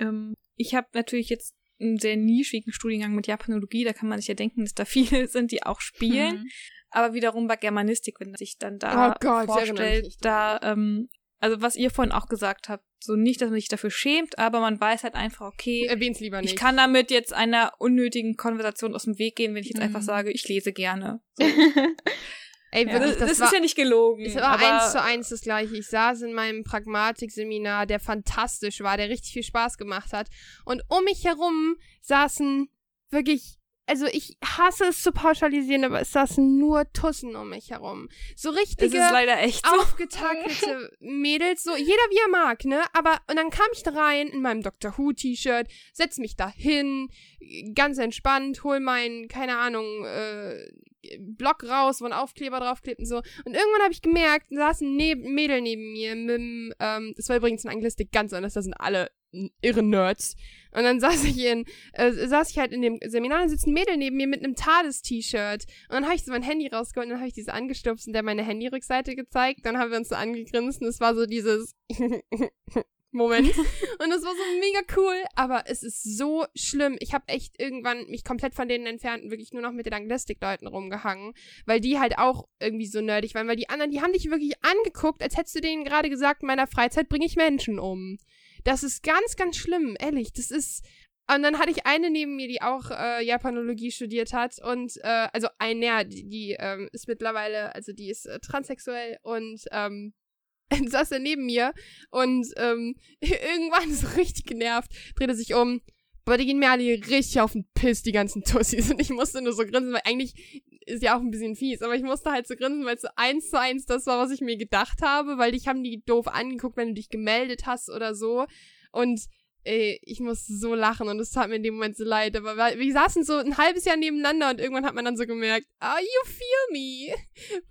Ähm, ich habe natürlich jetzt einen sehr nischigen Studiengang mit Japanologie, da kann man sich ja denken, dass da viele sind, die auch spielen. Mhm. Aber wiederum bei Germanistik, wenn man sich dann da oh Gott, vorstellt, da, ähm, also was ihr vorhin auch gesagt habt, so nicht, dass man sich dafür schämt, aber man weiß halt einfach, okay, Erwähn's lieber nicht. ich kann damit jetzt einer unnötigen Konversation aus dem Weg gehen, wenn ich jetzt mhm. einfach sage, ich lese gerne. So. Ey, wirklich, ja, das, das war, ist ja nicht gelogen. Es war eins zu eins das gleiche. Ich saß in meinem Pragmatik-Seminar, der fantastisch war, der richtig viel Spaß gemacht hat. Und um mich herum saßen wirklich also ich hasse es zu pauschalisieren, aber es saßen nur Tussen um mich herum. So richtige, so. aufgetakelte Mädels, so jeder wie er mag, ne? Aber, und dann kam ich da rein in meinem Doctor Who T-Shirt, setz mich da hin, ganz entspannt, hol meinen, keine Ahnung, äh, Block raus, wo ein Aufkleber draufklebt und so. Und irgendwann habe ich gemerkt, da saß ein neb Mädel neben mir mit ähm, das war übrigens in Anglistik ganz anders, das sind alle irre Nerds. Und dann saß ich in, äh, saß ich halt in dem Seminar und sitzt ein Mädel neben mir mit einem TARDIS-T-Shirt. Und dann habe ich so mein Handy rausgeholt und dann habe ich diese angestupst und der meine Handyrückseite gezeigt. Dann haben wir uns so angegrinst und es war so dieses Moment. Und das war so mega cool, aber es ist so schlimm. Ich habe echt irgendwann mich komplett von denen entfernt und wirklich nur noch mit den Anglistik-Leuten rumgehangen, weil die halt auch irgendwie so nerdig waren, weil die anderen, die haben dich wirklich angeguckt, als hättest du denen gerade gesagt, in meiner Freizeit bringe ich Menschen um. Das ist ganz, ganz schlimm, ehrlich. Das ist. Und dann hatte ich eine neben mir, die auch äh, Japanologie studiert hat und äh, also eine, die, die ähm, ist mittlerweile, also die ist äh, transsexuell und ähm, saß er neben mir und ähm, irgendwann so richtig genervt, drehte sich um. Aber die gehen mir alle richtig auf den Piss, die ganzen Tussis. Und ich musste nur so grinsen, weil eigentlich ist ja auch ein bisschen fies, aber ich musste halt so grinsen, weil so eins zu eins das war, was ich mir gedacht habe, weil dich haben die doof angeguckt, wenn du dich gemeldet hast oder so. Und ey, ich muss so lachen und es tat mir in dem Moment so leid. Aber wir saßen so ein halbes Jahr nebeneinander und irgendwann hat man dann so gemerkt, ah, oh, you feel me.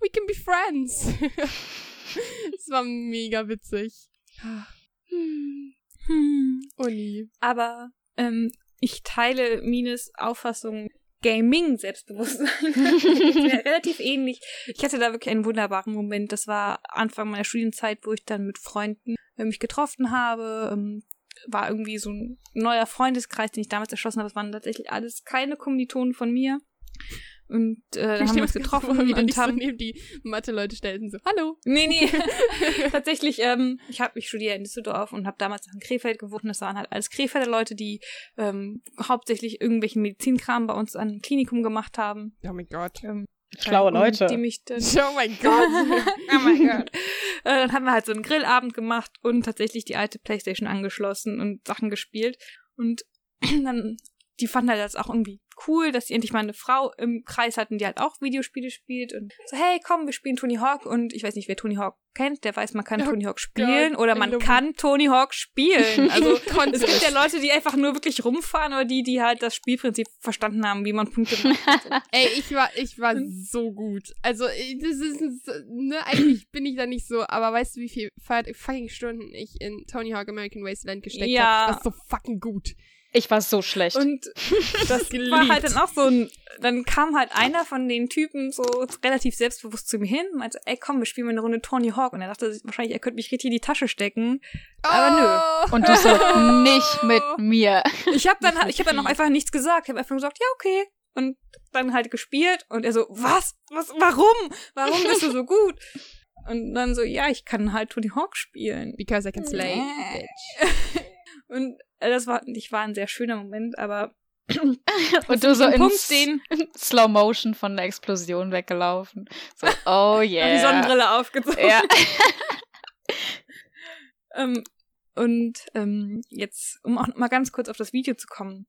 We can be friends. Es war mega witzig. Hm. Hm. Uni. Aber ähm, ich teile Mines Auffassung Gaming-Selbstbewusstsein. relativ ähnlich. Ich hatte da wirklich einen wunderbaren Moment. Das war Anfang meiner Studienzeit, wo ich dann mit Freunden äh, mich getroffen habe. Ähm, war irgendwie so ein neuer Freundeskreis, den ich damals erschlossen habe. Es waren tatsächlich alles keine Kommilitonen von mir. Und äh, dann haben wir uns getroffen und, und haben so neben die Mathe-Leute stellten so, hallo. Nee, nee. Tatsächlich, ähm, ich habe ich studiere in Düsseldorf und habe damals in Krefeld gewohnt. Das waren halt alles Krefelder Leute, die ähm, hauptsächlich irgendwelchen Medizinkram bei uns an Klinikum gemacht haben. Oh mein Gott. Ähm, Schlaue Leute. Die mich dann, oh mein Gott. oh mein Gott. Äh, dann haben wir halt so einen Grillabend gemacht und tatsächlich die alte Playstation angeschlossen und Sachen gespielt. Und dann die fanden halt das auch irgendwie cool, dass sie endlich mal eine Frau im Kreis hatten, die halt auch Videospiele spielt und so, hey, komm, wir spielen Tony Hawk und ich weiß nicht, wer Tony Hawk kennt, der weiß, man kann oh Tony Hawk spielen God, oder man kann Tony Hawk spielen. Also es gibt ja Leute, die einfach nur wirklich rumfahren oder die, die halt das Spielprinzip verstanden haben, wie man Punkte macht. Ey, ich war, ich war so gut. Also, das ist, ne, eigentlich bin ich da nicht so, aber weißt du, wie viel fucking Stunden ich in Tony Hawk American Wasteland gesteckt ja. habe? Das ist so fucking gut. Ich war so schlecht. Und das war halt dann auch so ein, dann kam halt einer von den Typen so relativ selbstbewusst zu mir hin und meinte, ey komm, wir spielen mal eine Runde Tony Hawk. Und er dachte wahrscheinlich, er könnte mich richtig in die Tasche stecken. Oh. Aber nö. Und du so, nicht mit mir. Ich habe dann, ich habe dann auch einfach nichts gesagt. Ich habe einfach gesagt, ja, okay. Und dann halt gespielt und er so, was? Was? Warum? Warum bist du so gut? Und dann so, ja, ich kann halt Tony Hawk spielen. Because I can slay, bitch. und das war, ich war ein sehr schöner Moment, aber und du so in Punkt, den Slow Motion von der Explosion weggelaufen. So, oh yeah. Die Sonnenbrille aufgezogen. Ja. ähm, und ähm, jetzt, um auch mal ganz kurz auf das Video zu kommen,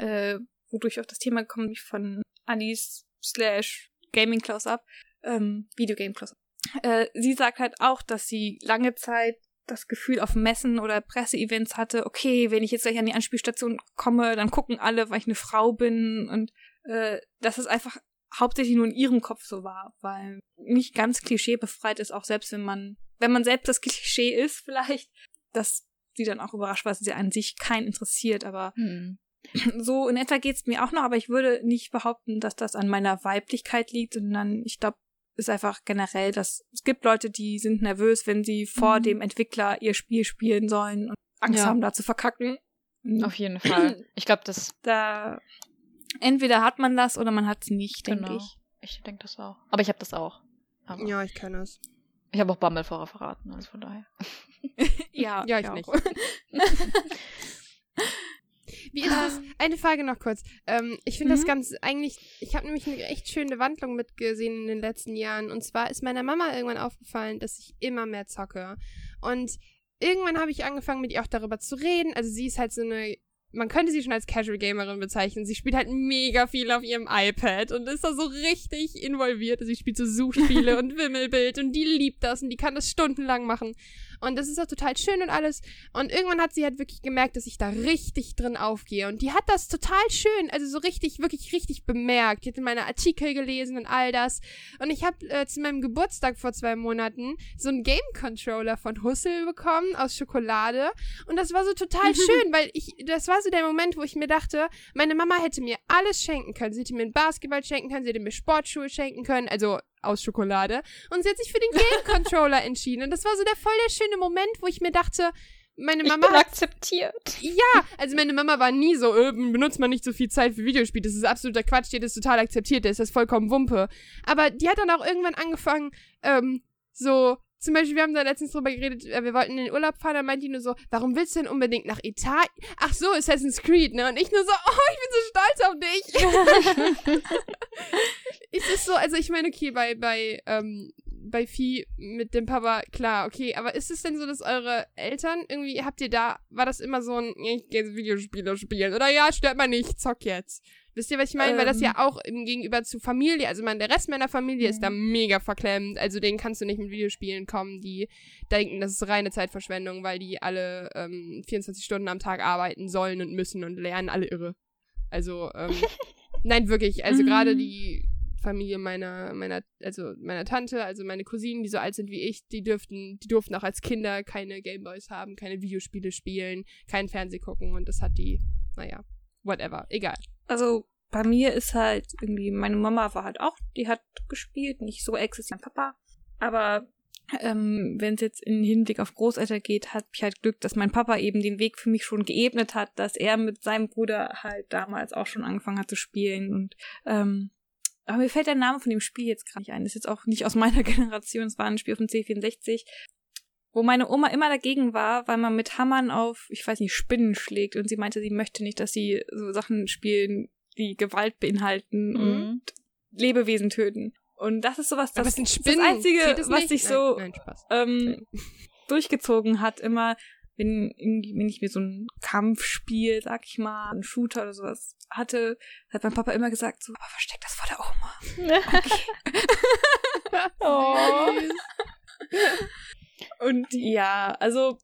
äh, wodurch ich auf das Thema gekommen bin von Alice slash Gaming Close-Up, ähm, Videogame Close-Up. Äh, sie sagt halt auch, dass sie lange Zeit das Gefühl auf Messen oder Presseevents hatte, okay, wenn ich jetzt gleich an die Anspielstation komme, dann gucken alle, weil ich eine Frau bin und äh, dass es einfach hauptsächlich nur in ihrem Kopf so war, weil nicht ganz klischeebefreit ist, auch selbst wenn man, wenn man selbst das Klischee ist vielleicht, dass sie dann auch überrascht war, dass sie an sich keinen interessiert, aber hm. so in etwa geht's mir auch noch, aber ich würde nicht behaupten, dass das an meiner Weiblichkeit liegt, sondern ich glaube, ist einfach generell, dass es gibt Leute, die sind nervös, wenn sie vor mhm. dem Entwickler ihr Spiel spielen sollen und Angst ja. haben, da zu verkacken. Auf jeden Fall. Ich glaube, das. Da entweder hat man das oder man hat es nicht, denke Genau. ich. Ich denke das auch. Aber ich habe das auch. Aber Ja, ich kann das. Ich habe auch Bammel vorher verraten, also von daher. Ja, Ja, ich auch. nicht. Wie ist das? Eine Frage noch kurz. Ähm, ich finde das Mhm. ganz eigentlich, ich habe nämlich eine echt schöne Wandlung mitgesehen in den letzten Jahren. Und zwar ist meiner Mama irgendwann aufgefallen, dass ich immer mehr zocke. Und irgendwann habe ich angefangen, mit ihr auch darüber zu reden. Also sie ist halt so eine, man könnte sie schon als Casual Gamerin bezeichnen. Sie spielt halt mega viel auf ihrem iPad und ist da so richtig involviert. Also sie spielt so Suchspiele und Wimmelbild und die liebt das und die kann das stundenlang machen. Und das ist auch total schön und alles. Und irgendwann hat sie halt wirklich gemerkt, dass ich da richtig drin aufgehe. Und die hat das total schön, also so richtig, wirklich richtig bemerkt. Die hat in meine Artikel gelesen und all das. Und ich habe äh, zu meinem Geburtstag vor zwei Monaten so einen Game Controller von Hussel bekommen aus Schokolade. Und das war so total schön, weil ich, das war so der Moment, wo ich mir dachte, meine Mama hätte mir alles schenken können. Sie hätte mir einen Basketball schenken können, sie hätte mir Sportschuhe schenken können, also aus Schokolade. Und sie hat sich für den Game Controller entschieden. Und das war so der voll der schöne Moment, wo ich mir dachte, meine Ich Mama bin hat akzeptiert. ja, also meine Mama war nie so, äh, benutzt man nicht so viel Zeit für Videospiele. Das ist absoluter Quatsch, die das total akzeptiert, der ist das vollkommen Wumpe. Aber die hat dann auch irgendwann angefangen, ähm, so, zum Beispiel, wir haben da letztens drüber geredet, äh, wir wollten in den Urlaub fahren, dann meinte die nur so, warum willst du denn unbedingt nach Italien? Ach so, Assassin's Creed, ne? Und ich nur so, oh, ich bin so stolz auf dich. ist es so, also ich meine, okay, bei, bei, ähm, bei Vieh mit dem Papa, klar, okay, aber ist es denn so, dass eure Eltern irgendwie, habt ihr da, war das immer so ein, ich gehe Videospiele spielen oder ja, stört mal nicht, zock jetzt. Wisst ihr, was ich meine? Weil das Ähm. ja auch im Gegenüber zu Familie, also mein, der Rest meiner Familie ist da mega verklemmt, also denen kannst du nicht mit Videospielen kommen, die denken, das ist reine Zeitverschwendung, weil die alle ähm, 24 Stunden am Tag arbeiten sollen und müssen und lernen, alle irre. Also, ähm, nein, wirklich, also gerade Mhm. die Familie meiner, meiner, also meiner Tante, also meine Cousinen, die so alt sind wie ich, die dürften, die durften auch als Kinder keine Gameboys haben, keine Videospiele spielen, keinen Fernseh gucken und das hat die, naja, whatever, egal. Also bei mir ist halt irgendwie, meine Mama war halt auch, die hat gespielt, nicht so exzessiv mein Papa. Aber ähm, wenn es jetzt in Hinblick auf Großeltern geht, hat ich halt Glück, dass mein Papa eben den Weg für mich schon geebnet hat, dass er mit seinem Bruder halt damals auch schon angefangen hat zu spielen. Und ähm, aber mir fällt der Name von dem Spiel jetzt gerade nicht ein. Das ist jetzt auch nicht aus meiner Generation, es war ein Spiel dem C64 wo meine Oma immer dagegen war, weil man mit Hammern auf, ich weiß nicht, Spinnen schlägt und sie meinte, sie möchte nicht, dass sie so Sachen spielen, die Gewalt beinhalten Mhm. und Lebewesen töten. Und das ist sowas, das, das Spinnen. das Einzige, was sich so Nein, ähm, durchgezogen hat, immer, wenn, irgendwie- wenn ich mir so ein Kampfspiel, sag ich mal, einen Shooter oder sowas hatte, hat mein Papa immer gesagt, so, aber versteck das vor der Oma. oh. Und ja, also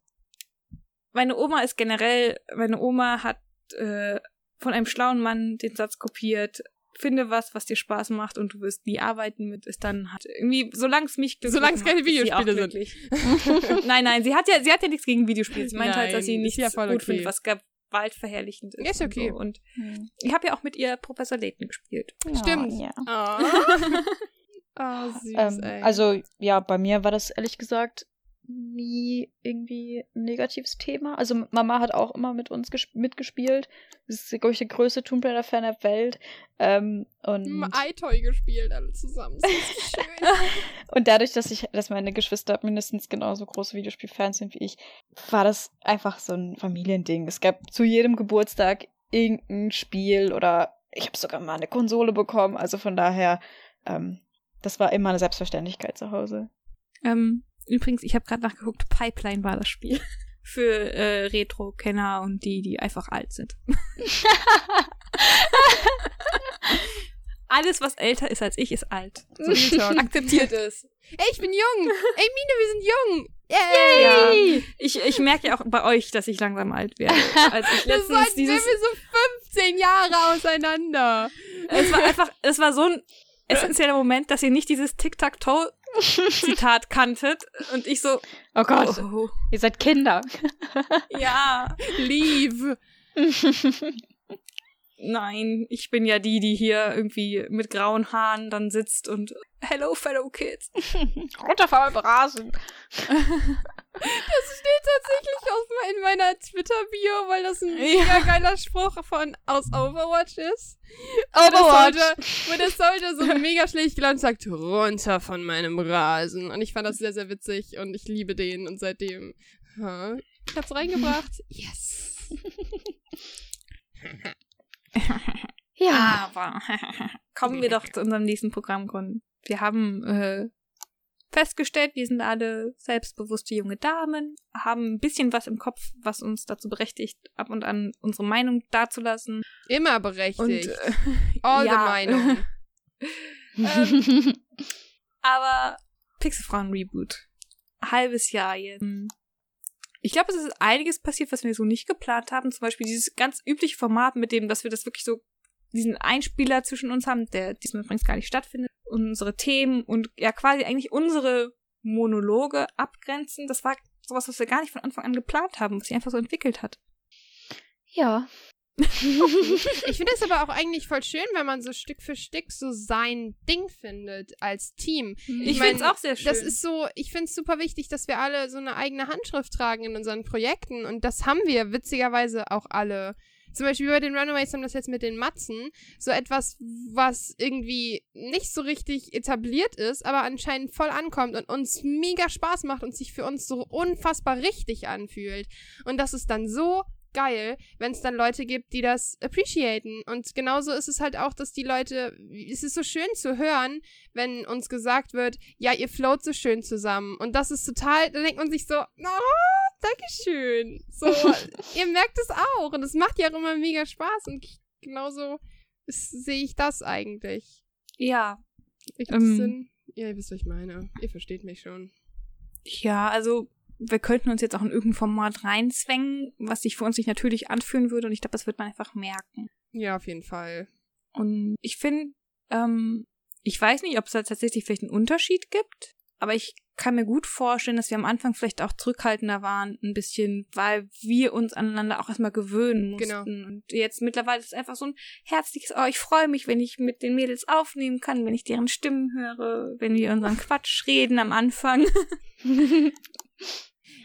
meine Oma ist generell, meine Oma hat äh, von einem schlauen Mann den Satz kopiert, finde was, was dir Spaß macht und du wirst nie arbeiten mit, ist dann halt irgendwie, solange es mich glücklich Solange es keine Videospiele sind. nein, nein, sie hat ja, sie hat ja nichts gegen Videospiele. Sie meint halt, dass sie Nein, ist nichts ja gut okay. findet, was gewaltverherrlichend ist. Ist und okay. So. Und ich habe ja auch mit ihr Professor Layton gespielt. Stimmt. Ja. Oh. oh, süß, Ähm, ey. also, ja, bei mir war das ehrlich gesagt nie irgendwie ein negatives Thema. Also Mama hat auch immer mit uns gesp- mitgespielt. Sie ist, glaube ich, der größte Tomb Raider-Fan der Welt. Ähm, und, Hm, Eitoy gespielt, alle zusammen. Das ist schön. und dadurch, dass ich, dass meine Geschwister mindestens genauso große Videospielfans sind wie ich, war das einfach so ein Familiending. Es gab zu jedem Geburtstag irgendein Spiel oder ich habe sogar mal eine Konsole bekommen. Also von daher, ähm, das war immer eine Selbstverständlichkeit zu Hause. Ähm, übrigens, ich habe gerade nachgeguckt, Pipeline war das Spiel. Für äh, Retro-Kenner und die, die einfach alt sind. Alles, was älter ist als ich, ist alt. So, akzeptiert es. Ey, ich bin jung. Ey, Mine, wir sind jung. Yay. Ja. Ich, ich merke ja auch bei euch, dass ich langsam alt werde. Als ich Das letztens wären dieses. wir so 15 Jahre auseinander. Es war einfach, es war so ein essentieller Moment, dass ihr nicht dieses Tic-Tac-Toe-Zitat kanntet. Und ich so, Oh Gott, oh, ihr seid Kinder. ja. Leave. Nein, ich bin ja die, die hier irgendwie mit grauen Haaren dann sitzt und Hello, fellow kids. Runterfallen Rasen. Das steht tatsächlich auf, in meiner Twitter-Bio, weil das ein mega geiler Spruch von aus Overwatch ist. Overwatch. Wo der Soldier so mega schlecht gelaunt sagt, runter von meinem Rasen. Und ich fand das sehr, sehr witzig und ich liebe den und seitdem, ha, ich hab's reingebracht. Yes. Ja. Aber kommen wir doch zu unserem nächsten Programmgrund. Wir haben äh, festgestellt, wir sind alle selbstbewusste junge Damen, haben ein bisschen was im Kopf, was uns dazu berechtigt, ab und an unsere Meinung dazulassen. Immer berechtigt. Und äh, All ja. the Meinung. ähm, aber Pixelfrauen Reboot. Halbes Jahr jetzt. Ich glaube, es ist einiges passiert, was wir so nicht geplant haben. Zum Beispiel dieses ganz übliche Format, mit dem, dass wir das wirklich so, diesen Einspieler zwischen uns haben, der diesmal übrigens gar nicht stattfindet. Unsere Themen und ja quasi eigentlich unsere Monologe abgrenzen. Das war sowas, was wir gar nicht von Anfang an geplant haben, was sich einfach so entwickelt hat. Ja. Ich finde es aber auch eigentlich voll schön, wenn man so Stück für Stück so sein Ding findet als Team. Ich, mein, finde es auch sehr schön. Das ist so, ich finde es super wichtig, dass wir alle so eine eigene Handschrift tragen in unseren Projekten und das haben wir witzigerweise auch alle. Zum Beispiel bei den Runaways haben das jetzt mit den Matzen. So etwas, was irgendwie nicht so richtig etabliert ist, aber anscheinend voll ankommt und uns mega Spaß macht und sich für uns so unfassbar richtig anfühlt. Und das ist dann so geil, wenn es dann Leute gibt, die das appreciaten. Und genauso ist es halt auch, dass die Leute, es ist so schön zu hören, wenn uns gesagt wird, ja, ihr float so schön zusammen. Und das ist total, da denkt man sich so, oh, Dankeschön. So, ihr merkt es auch. Und es macht ja auch immer mega Spaß. Und genauso sehe ich das eigentlich. ja, Ich Ähm. Sinn. Ja, ihr wisst, was ich meine. Ihr versteht mich schon. Ja, also wir könnten uns jetzt auch in irgendein Format reinzwängen, was sich für uns nicht natürlich anfühlen würde und ich glaube, das wird man einfach merken. Ja, auf jeden Fall. Und ich finde, ähm, ich weiß nicht, ob es da tatsächlich vielleicht einen Unterschied gibt, aber ich kann mir gut vorstellen, dass wir am Anfang vielleicht auch zurückhaltender waren, ein bisschen, weil wir uns aneinander auch erstmal gewöhnen mussten. Genau. Und jetzt mittlerweile ist es einfach so ein herzliches, oh, ich freue mich, wenn ich mit den Mädels aufnehmen kann, wenn ich deren Stimmen höre, wenn wir unseren Quatsch reden am Anfang.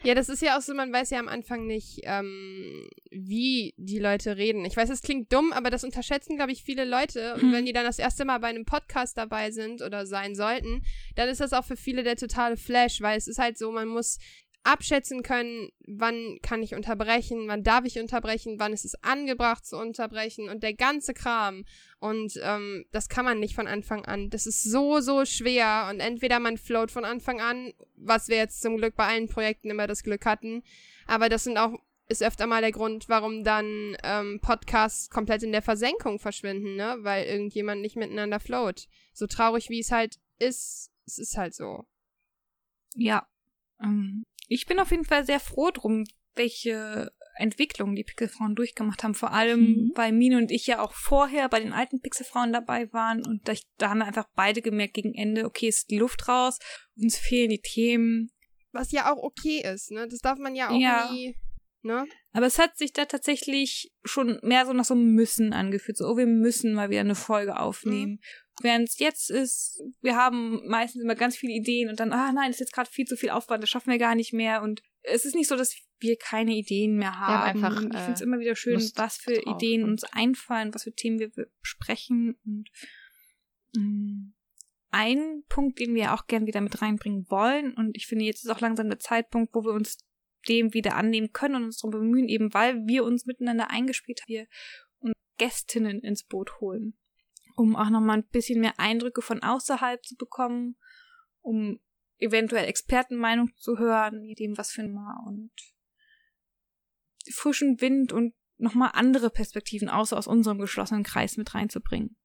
Ja, das ist ja auch so, man weiß ja am Anfang nicht, ähm, wie die Leute reden. Ich weiß, es klingt dumm, aber das unterschätzen, glaube ich, viele Leute. Und Hm. wenn die dann das erste Mal bei einem Podcast dabei sind oder sein sollten, dann ist das auch für viele der totale Flash, weil es ist halt so, man muss abschätzen können, wann kann ich unterbrechen, wann darf ich unterbrechen, wann ist es angebracht zu unterbrechen und der ganze Kram. Und ähm, das kann man nicht von Anfang an. Das ist so, so schwer. Und entweder man float von Anfang an, was wir jetzt zum Glück bei allen Projekten immer das Glück hatten. Aber das sind auch, ist öfter mal der Grund, warum dann ähm, Podcasts komplett in der Versenkung verschwinden, ne? Weil irgendjemand nicht miteinander float. So traurig wie es halt ist, es ist halt so. Ja. Ähm, ich bin auf jeden Fall sehr froh drum, welche Entwicklung die Pixelfrauen durchgemacht haben. Vor allem, Mhm. weil Mine und ich ja auch vorher bei den alten Pixelfrauen dabei waren. Und da, da haben wir einfach beide gemerkt gegen Ende, okay, ist die Luft raus, uns fehlen die Themen. Was ja auch okay ist, ne? Das darf man ja auch Ja. nie, ne? Aber es hat sich da tatsächlich schon mehr so nach so einem Müssen angefühlt. So, oh, wir müssen mal wieder eine Folge aufnehmen. Während es jetzt ist, wir haben meistens immer ganz viele Ideen und dann, ah nein, ist jetzt gerade viel zu viel Aufwand, das schaffen wir gar nicht mehr. Und es ist nicht so, dass wir keine Ideen mehr haben. einfach, und ich finde es äh, immer wieder schön, Lust was für drauf Ideen uns einfallen, was für Themen wir besprechen. Und mh, ein Punkt, den wir auch gern wieder mit reinbringen wollen, und ich finde, jetzt ist auch langsam der Zeitpunkt, wo wir uns dem wieder annehmen können und uns darum bemühen, eben weil wir uns miteinander eingespielt haben, wir und Gästinnen ins Boot holen, um auch nochmal ein bisschen mehr Eindrücke von außerhalb zu bekommen, um eventuell Expertenmeinung zu hören, je dem was für ein Mal und frischen Wind und nochmal andere Perspektiven außer aus unserem geschlossenen Kreis mit reinzubringen.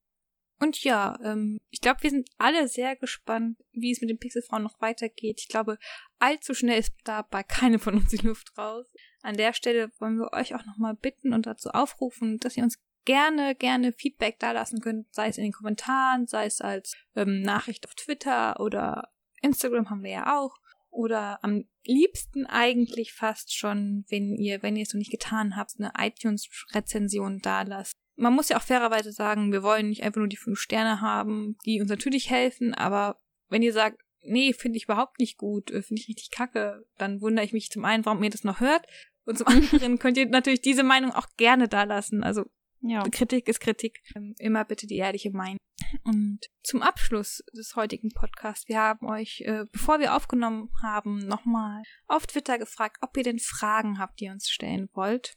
Und ja, ähm, ich glaube, wir sind alle sehr gespannt, wie es mit den Pixelfrauen noch weitergeht. Ich glaube, allzu schnell ist dabei keine von uns die Luft raus. An der Stelle wollen wir euch auch nochmal bitten und dazu aufrufen, dass ihr uns gerne, gerne Feedback dalassen könnt, sei es in den Kommentaren, sei es als ähm, Nachricht auf Twitter oder Instagram haben wir ja auch. oder am liebsten eigentlich fast schon, wenn ihr, wenn ihr es noch nicht getan habt, eine iTunes-Rezension da lasst. Man muss ja auch fairerweise sagen, wir wollen nicht einfach nur die fünf Sterne haben, die uns natürlich helfen, aber wenn ihr sagt, nee, finde ich überhaupt nicht gut, äh, finde ich richtig kacke, dann wundere ich mich zum einen, warum ihr das noch hört und zum anderen könnt ihr natürlich diese Meinung auch gerne da lassen. Also ja. Kritik ist Kritik. Ähm, immer bitte die ehrliche Meinung. Und zum Abschluss des heutigen Podcasts, wir haben euch, äh, bevor wir aufgenommen haben, nochmal auf Twitter gefragt, ob ihr denn Fragen habt, die ihr uns stellen wollt.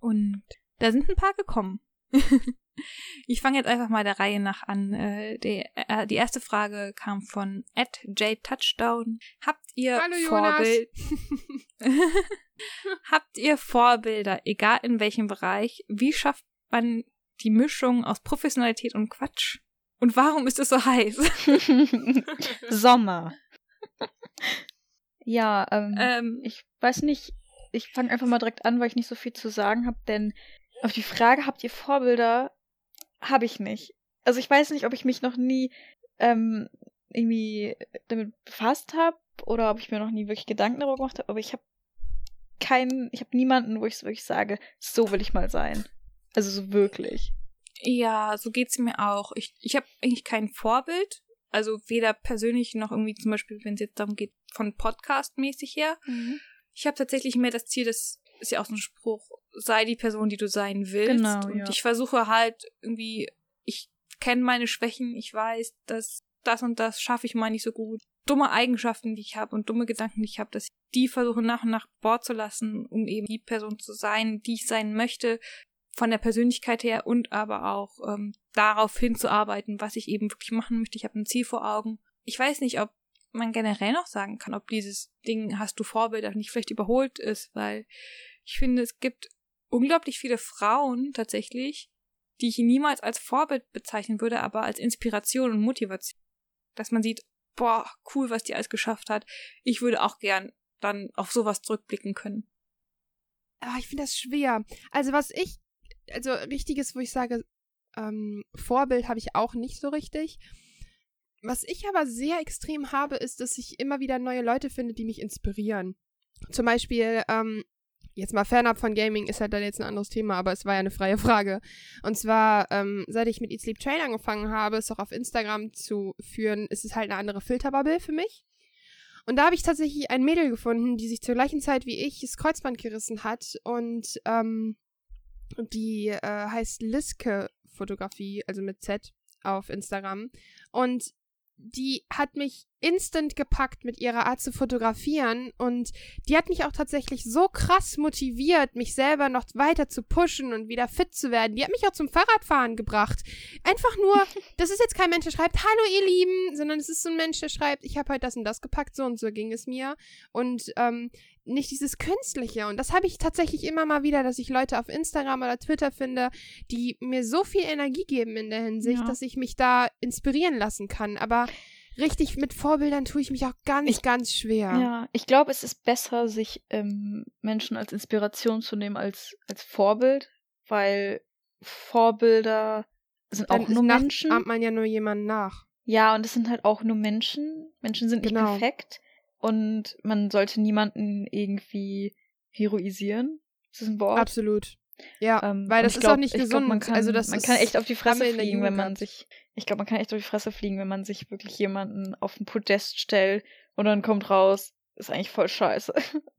Und da sind ein paar gekommen. ich fange jetzt einfach mal der Reihe nach an. Äh, die, äh, die erste Frage kam von @jtouchdown. Habt ihr Hallo, Vorbild? Habt ihr Vorbilder, egal in welchem Bereich? Wie schafft man die Mischung aus Professionalität und Quatsch? Und warum ist es so heiß? Sommer. ja, ähm, ähm, ich weiß nicht, ich fange einfach mal direkt an, weil ich nicht so viel zu sagen habe, denn auf die Frage, habt ihr Vorbilder, habe ich nicht. Also ich weiß nicht, ob ich mich noch nie ähm, irgendwie damit befasst habe oder ob ich mir noch nie wirklich Gedanken darüber gemacht habe, aber ich habe keinen, ich habe niemanden, wo ich wirklich sage, so will ich mal sein. Also so wirklich. Ja, so geht's mir auch. Ich, ich habe eigentlich kein Vorbild. Also weder persönlich noch irgendwie zum Beispiel, wenn es jetzt darum geht, von Podcast-mäßig her. Mhm. Ich habe tatsächlich mehr das Ziel, das ist ja auch so ein Spruch, sei die Person, die du sein willst. Genau, und ja. ich versuche halt irgendwie, ich kenne meine Schwächen, ich weiß, dass das und das schaffe ich mal nicht so gut. Dumme Eigenschaften, die ich habe und dumme Gedanken, die ich habe, dass ich die versuche nach und nach Bord zu lassen, um eben die Person zu sein, die ich sein möchte, von der Persönlichkeit her und aber auch ähm, darauf hinzuarbeiten, was ich eben wirklich machen möchte. Ich habe ein Ziel vor Augen. Ich weiß nicht, ob man generell noch sagen kann, ob dieses Ding hast du Vorbilder nicht vielleicht überholt ist, weil ich finde, es gibt unglaublich viele Frauen tatsächlich, die ich niemals als Vorbild bezeichnen würde, aber als Inspiration und Motivation. Dass man sieht, boah, cool, was die alles geschafft hat. Ich würde auch gern dann auf sowas zurückblicken können. Ah, ich finde das schwer. Also was ich also richtiges, wo ich sage, ähm, Vorbild habe ich auch nicht so richtig. Was ich aber sehr extrem habe, ist, dass ich immer wieder neue Leute finde, die mich inspirieren. Zum Beispiel, ähm, jetzt mal fernab von Gaming ist halt dann jetzt ein anderes Thema, aber es war ja eine freie Frage. Und zwar, ähm, seit ich mit Eat Sleep Train angefangen habe, es auch auf Instagram zu führen, ist es halt eine andere Filterbubble für mich. Und da habe ich tatsächlich ein Mädel gefunden, die sich zur gleichen Zeit wie ich das Kreuzband gerissen hat und ähm, die äh, heißt Liske Fotografie, also mit Z auf Instagram. Und die hat mich instant gepackt mit ihrer Art zu fotografieren und die hat mich auch tatsächlich so krass motiviert, mich selber noch weiter zu pushen und wieder fit zu werden. Die hat mich auch zum Fahrradfahren gebracht. Einfach nur, das ist jetzt kein Mensch, der schreibt, hallo ihr Lieben, sondern es ist so ein Mensch, der schreibt, ich habe heute das und das gepackt, so und so ging es mir. Und ähm, nicht dieses Künstliche. Und das habe ich tatsächlich immer mal wieder, dass ich Leute auf Instagram oder Twitter finde, die mir so viel Energie geben in der Hinsicht, ja. dass ich mich da inspirieren lassen kann. Aber richtig mit Vorbildern tue ich mich auch ganz, ich, ganz schwer. Ja, ich glaube, es ist besser, sich ähm, Menschen als Inspiration zu nehmen als, als Vorbild, weil Vorbilder sind Dann auch nur Menschen. ahmt man ja nur jemanden nach. Ja, und es sind halt auch nur Menschen. Menschen sind nicht genau. perfekt. Und man sollte niemanden irgendwie heroisieren. Ist das ein Wort? Absolut. Ja, ähm, weil das ist glaub, auch nicht gesund. Glaub, man kann, also das man kann echt auf die Fresse fliegen, wenn man sich. Ich glaube, man kann echt auf die Fresse fliegen, wenn man sich wirklich jemanden auf den Podest stellt und dann kommt raus, ist eigentlich voll scheiße.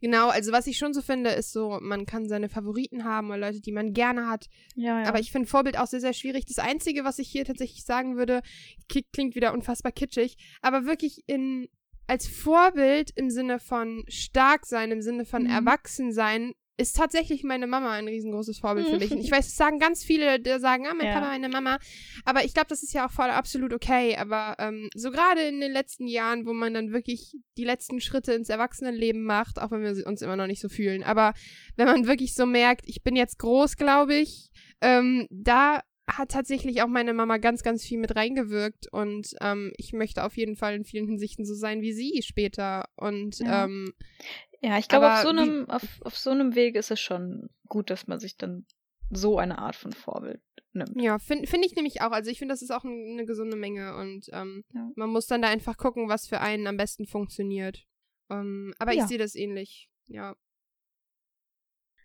Genau, also was ich schon so finde, ist so, man kann seine Favoriten haben oder Leute, die man gerne hat. Ja, ja. Aber ich finde Vorbild auch sehr, sehr schwierig. Das Einzige, was ich hier tatsächlich sagen würde, klingt wieder unfassbar kitschig, aber wirklich in als Vorbild im Sinne von stark sein, im Sinne von mhm. erwachsen sein, ist tatsächlich meine Mama ein riesengroßes Vorbild für mich. Und ich weiß, es sagen ganz viele, die sagen, ah, mein ja. Papa, meine Mama. Aber ich glaube, das ist ja auch voll absolut okay. Aber ähm, so gerade in den letzten Jahren, wo man dann wirklich die letzten Schritte ins Erwachsenenleben macht, auch wenn wir uns immer noch nicht so fühlen. Aber wenn man wirklich so merkt, ich bin jetzt groß, glaube ich, ähm, da hat tatsächlich auch meine Mama ganz, ganz viel mit reingewirkt und ähm, ich möchte auf jeden Fall in vielen Hinsichten so sein wie sie später. Und ja, ähm, ja ich glaube, auf so einem, auf, auf so einem Weg ist es schon gut, dass man sich dann so eine Art von Vorbild nimmt. Ja, finde find ich nämlich auch. Also ich finde, das ist auch ein, eine gesunde Menge und ähm, Ja. man muss dann da einfach gucken, was für einen am besten funktioniert. Ähm, aber ich Ja. sehe das ähnlich. Ja.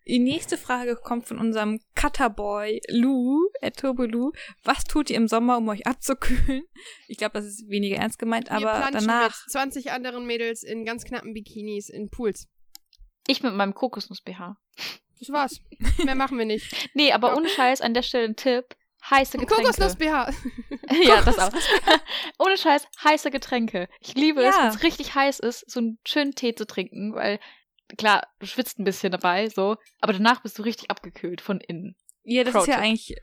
Die nächste Frage kommt von unserem Cutterboy Lou, äh, Turbo Lou. Was tut ihr im Sommer, um euch abzukühlen? Ich glaube, das ist weniger ernst gemeint, Wir aber planschen danach. mit 20 anderen Mädels in ganz knappen Bikinis in Pools. Ich mit meinem Kokosnuss-BH. Das war's. Mehr machen wir nicht. Nee, aber ohne Scheiß an der Stelle ein Tipp. Heiße Getränke. Kokosnuss-BH. ja, das auch. ohne Scheiß, heiße Getränke. Ich liebe es, Ja. wenn es richtig heiß ist, so einen schönen Tee zu trinken, weil, klar, du schwitzt ein bisschen dabei, so, aber danach bist du richtig abgekühlt von innen. Ja, das Pro ist ja eigentlich,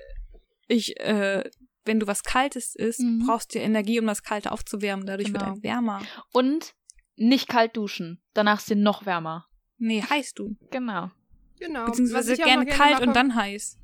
ich, äh, wenn du was Kaltes isst, Mhm. brauchst du Energie, um das Kalte aufzuwärmen. Dadurch wird Genau. ein wärmer. Und nicht kalt duschen. Danach ist dir noch wärmer. Nee, heiß du. Genau. Genau. Beziehungsweise Was ich auch gerne noch kalt mache, und dann heiß.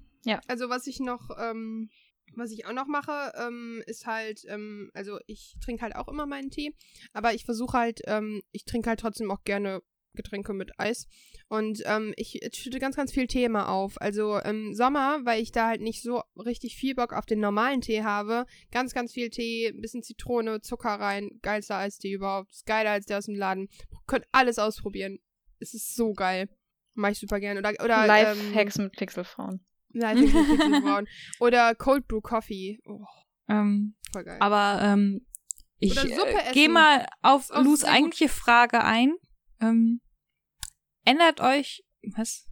Also was ich noch, ähm, was ich auch noch mache, ähm, ist halt, ähm, also ich trinke halt auch immer meinen Tee, aber ich versuche halt, ähm, ich trinke halt trotzdem auch gerne Getränke mit Eis. Und ähm, ich schütte ganz, ganz viel Tee immer auf. Also im Sommer, weil ich da halt nicht so richtig viel Bock auf den normalen Tee habe, ganz, ganz viel Tee, ein bisschen Zitrone, Zucker rein, geilster Eistee überhaupt. Ist geiler als der aus dem Laden. Könnt alles ausprobieren. Es ist so geil. Mach ich super gerne. Oder, oder ähm, Live-Hacks mit Pixelfrauen. Live mit Pixelbrauen. Oder Cold Brew Coffee. Oh, Ähm, voll geil. aber ähm, ich äh, gehe mal auf Lus eigentliche Frage ein. Ähm, ändert euch was?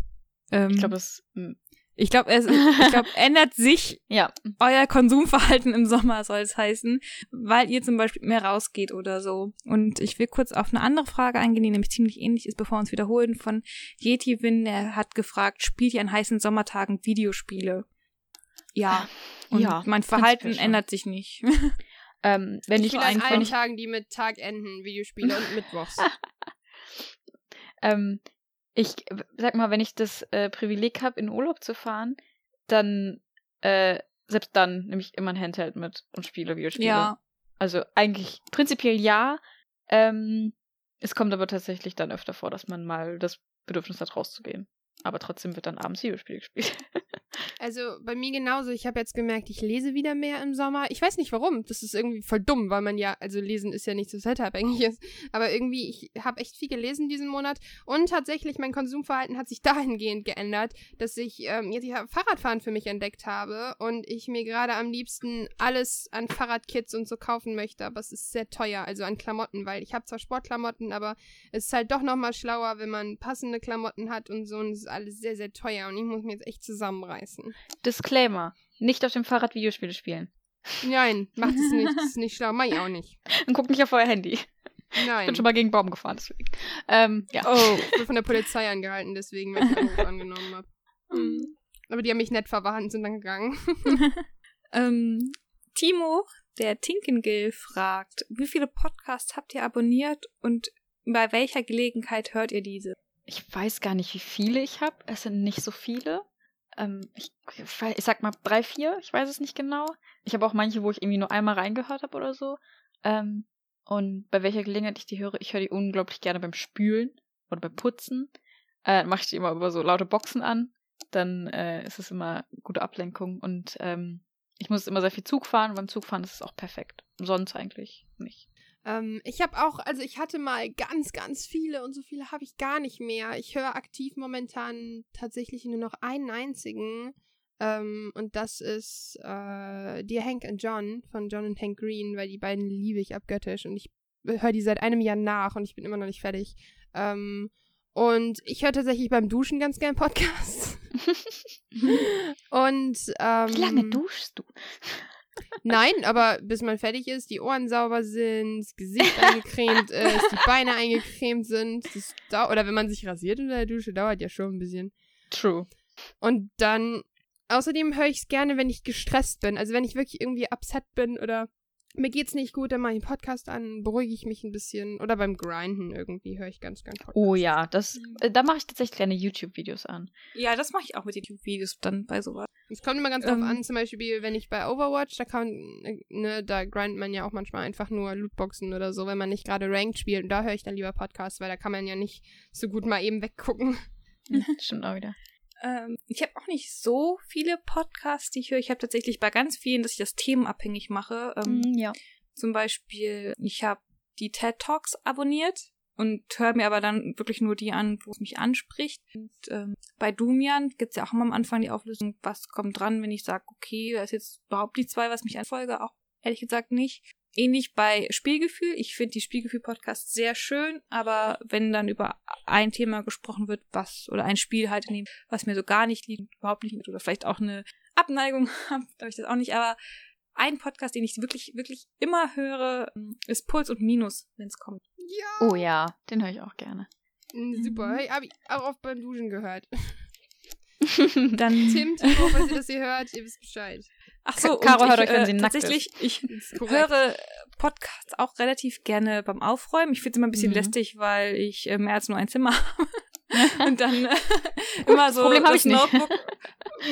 Ähm, Ich glaube, es. mm, ich glaube, es ich glaub, ändert sich Ja. euer Konsumverhalten im Sommer, soll es heißen, weil ihr zum Beispiel mehr rausgeht oder so. Und ich will kurz auf eine andere Frage eingehen, die nämlich ziemlich ähnlich ist, bevor wir uns wiederholen, von Yeti Win, der hat gefragt, spielt ihr an heißen Sommertagen Videospiele? Ja. Und Ja, mein Verhalten ändert sich nicht. Ähm, wenn ich an allen Tagen, die mit Tag enden, Videospiele und Mittwochs. Ähm, ich sag mal, wenn ich das äh, Privileg habe, in Urlaub zu fahren, dann äh, selbst dann nehme ich immer ein Handheld mit und spiele Videospiele. ja. Also eigentlich prinzipiell ja. Ähm, es kommt aber tatsächlich dann öfter vor, dass man mal das Bedürfnis hat, rauszugehen. Aber trotzdem wird dann abends Videospiele gespielt. Also bei mir genauso. Ich habe jetzt gemerkt, ich lese wieder mehr im Sommer. Ich weiß nicht warum. Das ist irgendwie voll dumm, weil man ja, also lesen ist ja nicht so wetterabhängig ist. Aber irgendwie, ich habe echt viel gelesen diesen Monat. Und tatsächlich, mein Konsumverhalten hat sich dahingehend geändert, dass ich ähm, jetzt ich Fahrradfahren für mich entdeckt habe und ich mir gerade am liebsten alles an Fahrradkits und so kaufen möchte. Aber es ist sehr teuer, also an Klamotten, weil ich habe zwar Sportklamotten, aber es ist halt doch nochmal schlauer, wenn man passende Klamotten hat und so. Und es ist alles sehr, sehr teuer. Und ich muss mich jetzt echt zusammenreißen. Disclaimer. Nicht auf dem Fahrrad Videospiele spielen. Nein, macht es nicht. Das ist nicht schlau. Mach ich auch nicht. Und guck nicht auf euer Handy. Ich Nein. bin schon mal gegen Baum gefahren, deswegen. Ähm, ja. Oh. Ich wurde von der Polizei angehalten, deswegen, weil ich Anruf angenommen habe. Aber die haben mich nett verwarnt und sind dann gegangen. ähm, Timo, der Tinkengill, fragt, wie viele Podcasts habt ihr abonniert und bei welcher Gelegenheit hört ihr diese? Ich weiß gar nicht, wie viele ich habe. Es sind nicht so viele. Ähm, ich, ich sag mal drei, vier. Ich weiß es nicht genau. Ich habe auch manche, wo ich irgendwie nur einmal reingehört habe oder so. Ähm, und bei welcher Gelegenheit ich die höre, ich höre die unglaublich gerne beim Spülen oder beim Putzen. Äh, Mache ich die immer über so laute Boxen an. Dann äh, ist es immer gute Ablenkung. Und ähm, ich muss immer sehr viel Zug fahren. Beim Zugfahren ist es auch perfekt. Sonst eigentlich nicht. Ähm, ich habe auch, also ich hatte mal ganz, ganz viele und so viele habe ich gar nicht mehr. Ich höre aktiv momentan tatsächlich nur noch einen einzigen. Ähm, und das ist äh, Dear Hank and John von John und Hank Green, weil die beiden liebe ich abgöttisch und ich höre die seit einem Jahr nach und ich bin immer noch nicht fertig. Ähm, und ich höre tatsächlich beim Duschen ganz gern Podcasts. und ähm, Wie lange duschst du? Nein, aber bis man fertig ist, die Ohren sauber sind, das Gesicht eingecremt ist, die Beine eingecremt sind. Oder wenn man sich rasiert unter der Dusche, dauert ja schon ein bisschen. True. Und dann, außerdem höre ich es gerne, wenn ich gestresst bin. Also wenn ich wirklich irgendwie upset bin oder mir geht's nicht gut, dann mache ich einen Podcast an, beruhige ich mich ein bisschen. Oder beim Grinden irgendwie höre ich ganz, ganz Podcast. Oh ja, das, äh, da mache ich tatsächlich gerne YouTube-Videos an. Ja, das mache ich auch mit YouTube-Videos dann bei sowas. Es kommt immer ganz drauf Ähm. an, zum Beispiel, wenn ich bei Overwatch, da kann, ne, da grindet man ja auch manchmal einfach nur Lootboxen oder so, wenn man nicht gerade Ranked spielt. Und da höre ich dann lieber Podcasts, weil da kann man ja nicht so gut mal eben weggucken. Stimmt auch wieder. Ähm, ich habe auch nicht so viele Podcasts, die ich höre. Ich habe tatsächlich bei ganz vielen, dass ich das themenabhängig mache. Ähm, Mm, ja. Zum Beispiel, ich habe die TED Talks abonniert und höre mir aber dann wirklich nur die an, wo es mich anspricht. Und ähm, bei Dumian gibt's ja auch immer am Anfang die Auflösung, was kommt dran, wenn ich sage, okay, da ist jetzt überhaupt nichts bei, was mich anfolge. Auch ehrlich gesagt nicht. Ähnlich bei Spielgefühl. Ich finde die Spielgefühl-Podcasts sehr schön, aber wenn dann über ein Thema gesprochen wird, was, oder ein Spiel halt, in dem, was mir so gar nicht liegt, überhaupt nicht liegt, oder vielleicht auch eine Abneigung habe, habe ich das auch nicht, aber ein Podcast, den ich wirklich, wirklich immer höre, ist Puls und Minus, wenn es kommt. Ja. Oh ja, den höre ich auch gerne. Mm, Super. Hey, hab ich auch oft beim Duschen gehört. Dann Tim, Timo, falls ihr das hier hört, ihr wisst Bescheid. Ach so, Caro hört ich, euch, wenn äh, sie nackt tatsächlich, ich ist korrekt. höre Podcasts auch relativ gerne beim Aufräumen. Ich finde es immer ein bisschen Mhm. lästig, weil ich äh, mehr als nur ein Zimmer habe und dann äh, immer so Problem hab das ich. Notebook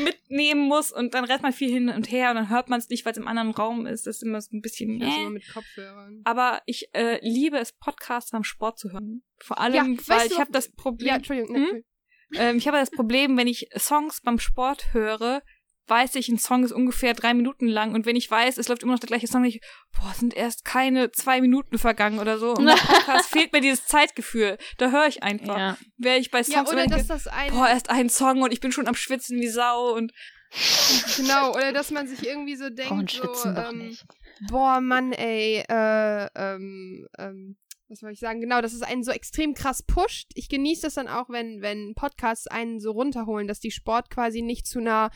mitnehmen muss und dann rennt man viel hin und her und dann hört man es nicht, weil es im anderen Raum ist. Das ist immer so ein bisschen. Äh. immer mit Kopfhörern. Aber ich äh, liebe es, Podcasts beim Sport zu hören. Vor allem, Ja, weil weißt ich habe das Problem. Ja, Entschuldigung. Hm? ne, Ähm, ich habe das Problem, wenn ich Songs beim Sport höre, weiß ich, ein Song ist ungefähr drei Minuten lang und wenn ich weiß, es läuft immer noch der gleiche Song, ich, boah, sind erst keine zwei Minuten vergangen oder so. Und Podcast fehlt mir dieses Zeitgefühl. Da höre ich einfach. ja. Wäre ich bei Ja, Songs oder immer dass denke, das ein. boah, erst ein Song und ich bin schon am Schwitzen wie Sau und Genau, oder dass man sich irgendwie so denkt, so, schwitzen doch ähm, nicht. boah, Mann, ey, äh, ähm, ähm, was soll ich sagen? Genau, dass es einen so extrem krass pusht. Ich genieße das dann auch, wenn, wenn Podcasts einen so runterholen, dass die Sport quasi nicht zu einer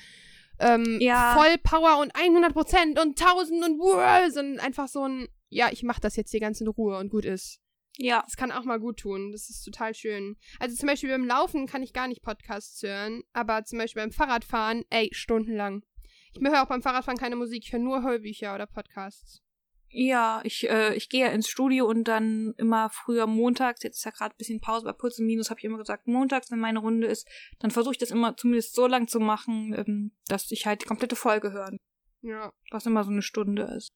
ähm, Ja. Vollpower und 100% und 1000 und wow, sondern einfach so ein, ja, ich mach das jetzt hier ganz in Ruhe und gut ist. ja. Das kann auch mal gut tun. Das ist total schön. Also zum Beispiel beim Laufen kann ich gar nicht Podcasts hören, aber zum Beispiel beim Fahrradfahren, ey, stundenlang. Ich höre auch beim Fahrradfahren keine Musik, ich höre nur Hörbücher oder Podcasts. Ja, ich, äh, ich gehe ja ins Studio und dann immer früher montags, jetzt ist ja gerade ein bisschen Pause bei Puls und Minus, habe ich immer gesagt, montags, wenn meine Runde ist, dann versuche ich das immer zumindest so lang zu machen, ähm, dass ich halt die komplette Folge höre, Ja. was immer so eine Stunde ist.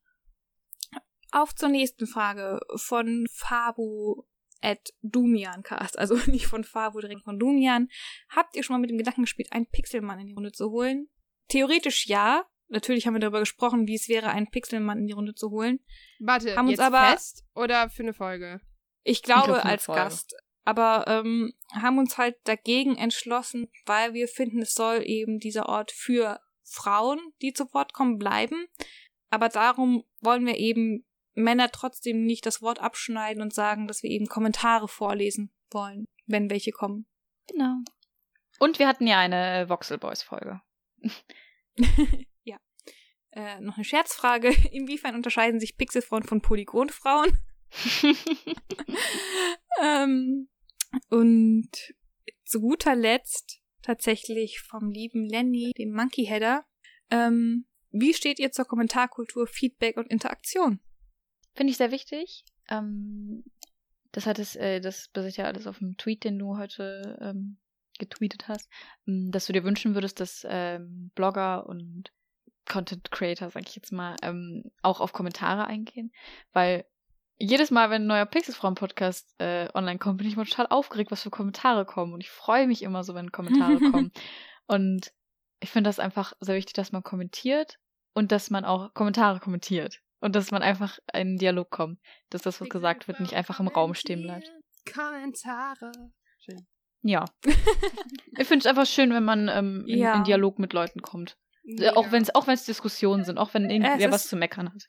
Auf zur nächsten Frage von Fabu at Dumiancast, also nicht von Fabu, direkt von Dumian. Habt ihr schon mal mit dem Gedanken gespielt, einen Pixelmann in die Runde zu holen? Theoretisch ja. Natürlich haben wir darüber gesprochen, wie es wäre, einen Pixelmann in die Runde zu holen. Warte, Haben uns jetzt aber- fest oder für eine Folge? Ich glaube glaub, eine als Folge. Gast. Aber ähm, haben uns halt dagegen entschlossen, weil wir finden, es soll eben dieser Ort für Frauen, die zu Wort kommen, bleiben. Aber darum wollen wir eben Männer trotzdem nicht das Wort abschneiden und sagen, dass wir eben Kommentare vorlesen wollen, wenn welche kommen. Genau. Und wir hatten ja eine Voxel Boys Folge. Äh, noch eine Scherzfrage. Inwiefern unterscheiden sich Pixelfrauen von Polygonfrauen? ähm, und zu guter Letzt tatsächlich vom lieben Lenny, dem Monkey Header. Ähm, wie steht ihr zur Kommentarkultur, Feedback und Interaktion? Finde ich sehr wichtig. Ähm, das hat es, äh, das basiert ja alles auf dem Tweet, den du heute ähm, getweetet hast, ähm, dass du dir wünschen würdest, dass ähm, Blogger und Content Creator, sag ich jetzt mal, ähm, auch auf Kommentare eingehen, weil jedes Mal, wenn ein neuer Pixelsfrauen-Podcast äh, online kommt, bin ich immer total aufgeregt, was für Kommentare kommen. Und ich freue mich immer so, wenn Kommentare kommen. Und ich finde das einfach sehr wichtig, dass man kommentiert und dass man auch Kommentare kommentiert. Und dass man einfach in einen Dialog kommt. Dass das, was gesagt wird, nicht einfach im Raum stehen bleibt. Kommentare. Schön. Ja. ich finde es einfach schön, wenn man ähm, in, Ja. in Dialog mit Leuten kommt. Äh, Mega. Auch wenn es auch wenn's Diskussionen sind, auch wenn irgendwer ist- was zu meckern hat.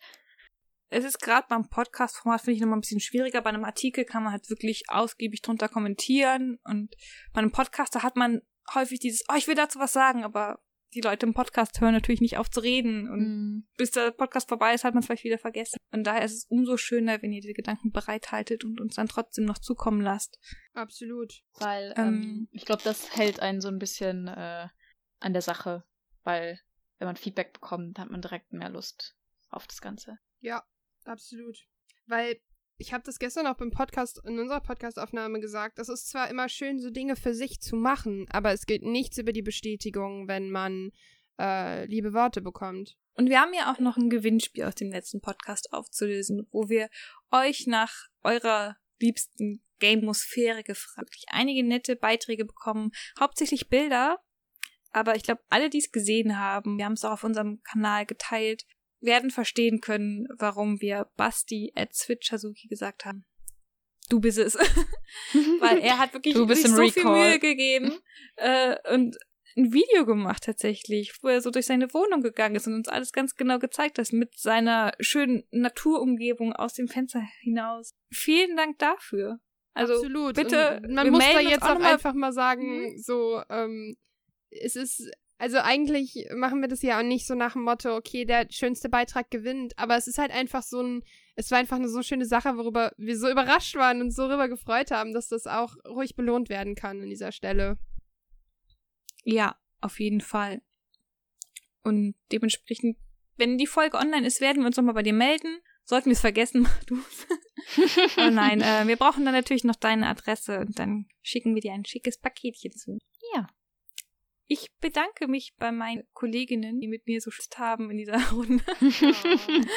Es ist gerade beim Podcast-Format, finde ich, nochmal ein bisschen schwieriger. Bei einem Artikel kann man halt wirklich ausgiebig drunter kommentieren. Und bei einem Podcast, da hat man häufig dieses, oh, ich will dazu was sagen, aber die Leute im Podcast hören natürlich nicht auf zu reden. Und Mhm. bis der Podcast vorbei ist, hat man es vielleicht wieder vergessen. Und daher ist es umso schöner, wenn ihr diese Gedanken bereithaltet und uns dann trotzdem noch zukommen lasst. Absolut. Weil Ähm, ähm, ich glaube, das hält einen so ein bisschen äh, an der Sache. Weil wenn man Feedback bekommt, hat man direkt mehr Lust auf das Ganze. Ja, absolut. Weil ich habe das gestern auch beim Podcast, in unserer Podcastaufnahme gesagt, es ist zwar immer schön, so Dinge für sich zu machen, aber es geht nichts über die Bestätigung, wenn man äh, liebe Worte bekommt. Und wir haben ja auch noch ein Gewinnspiel aus dem letzten Podcast aufzulösen, wo wir euch nach eurer liebsten Gamosphäre gefragt. Wirklich einige nette Beiträge bekommen, hauptsächlich Bilder. Aber ich glaube, alle, die es gesehen haben, wir haben es auch auf unserem Kanal geteilt, werden verstehen können, warum wir Basti at Switchazuki gesagt haben. Du bist es. Weil er hat wirklich Du bist sich so Recall. viel Mühe gegeben äh, und ein Video gemacht tatsächlich, wo er so durch seine Wohnung gegangen ist und uns alles ganz genau gezeigt hat mit seiner schönen Naturumgebung aus dem Fenster hinaus. Vielen Dank dafür. Also Absolut. bitte, Und man muss da jetzt auch auch einfach mal sagen, so, ähm, es ist, also eigentlich machen wir das ja auch nicht so nach dem Motto, okay, der schönste Beitrag gewinnt, aber es ist halt einfach so ein, es war einfach eine so schöne Sache, worüber wir so überrascht waren und so darüber gefreut haben, dass das auch ruhig belohnt werden kann an dieser Stelle. Ja, auf jeden Fall. Und dementsprechend, wenn die Folge online ist, werden wir uns nochmal bei dir melden. Sollten wir es vergessen, mach du Oh nein, äh, wir brauchen dann natürlich noch deine Adresse und dann schicken wir dir ein schickes Paketchen zu. Ja. Ich bedanke mich bei meinen Kolleginnen, die mit mir so haben in dieser Runde.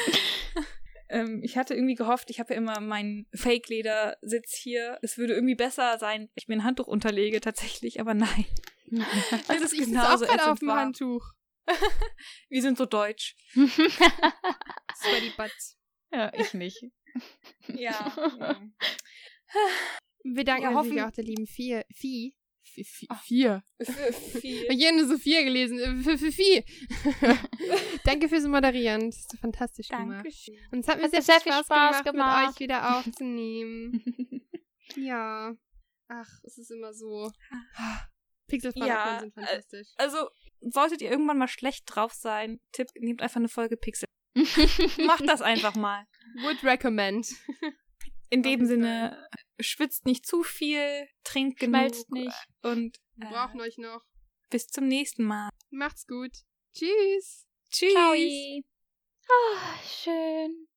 ähm, ich hatte irgendwie gehofft, ich habe ja immer meinen Fake-Leder-Sitz hier. Es würde irgendwie besser sein, ich mir ein Handtuch unterlege tatsächlich, aber nein. Das ist genauso auch auf dem. Handtuch. Wir sind so deutsch. Sweaty Butts. ja, ich nicht. Ja. Wir danken Ja, natürlich auch der lieben Vieh. Vieh. Ach. Vier. Viel. Ich habe nur Sophia gelesen. Vieh. Danke fürs Moderieren. Das hast du fantastisch gemacht. Dankeschön. Und es hat mir sehr, sehr viel Spaß, Spaß gemacht, gemacht. mit euch wieder aufzunehmen. ja. Ach, es ist immer so. Pixelfreunde Ja, sind äh, fantastisch. Also, solltet ihr irgendwann mal schlecht drauf sein, Tipp, nehmt einfach eine Folge Pixel. Macht das einfach mal. Would recommend. In dem Sinne, schwitzt nicht zu viel, trinkt genug. Schmelzt nicht. Und Wir äh, brauchen euch noch. bis zum nächsten Mal. Macht's gut. Tschüss. Tschüss. Ciao. Ah, schön.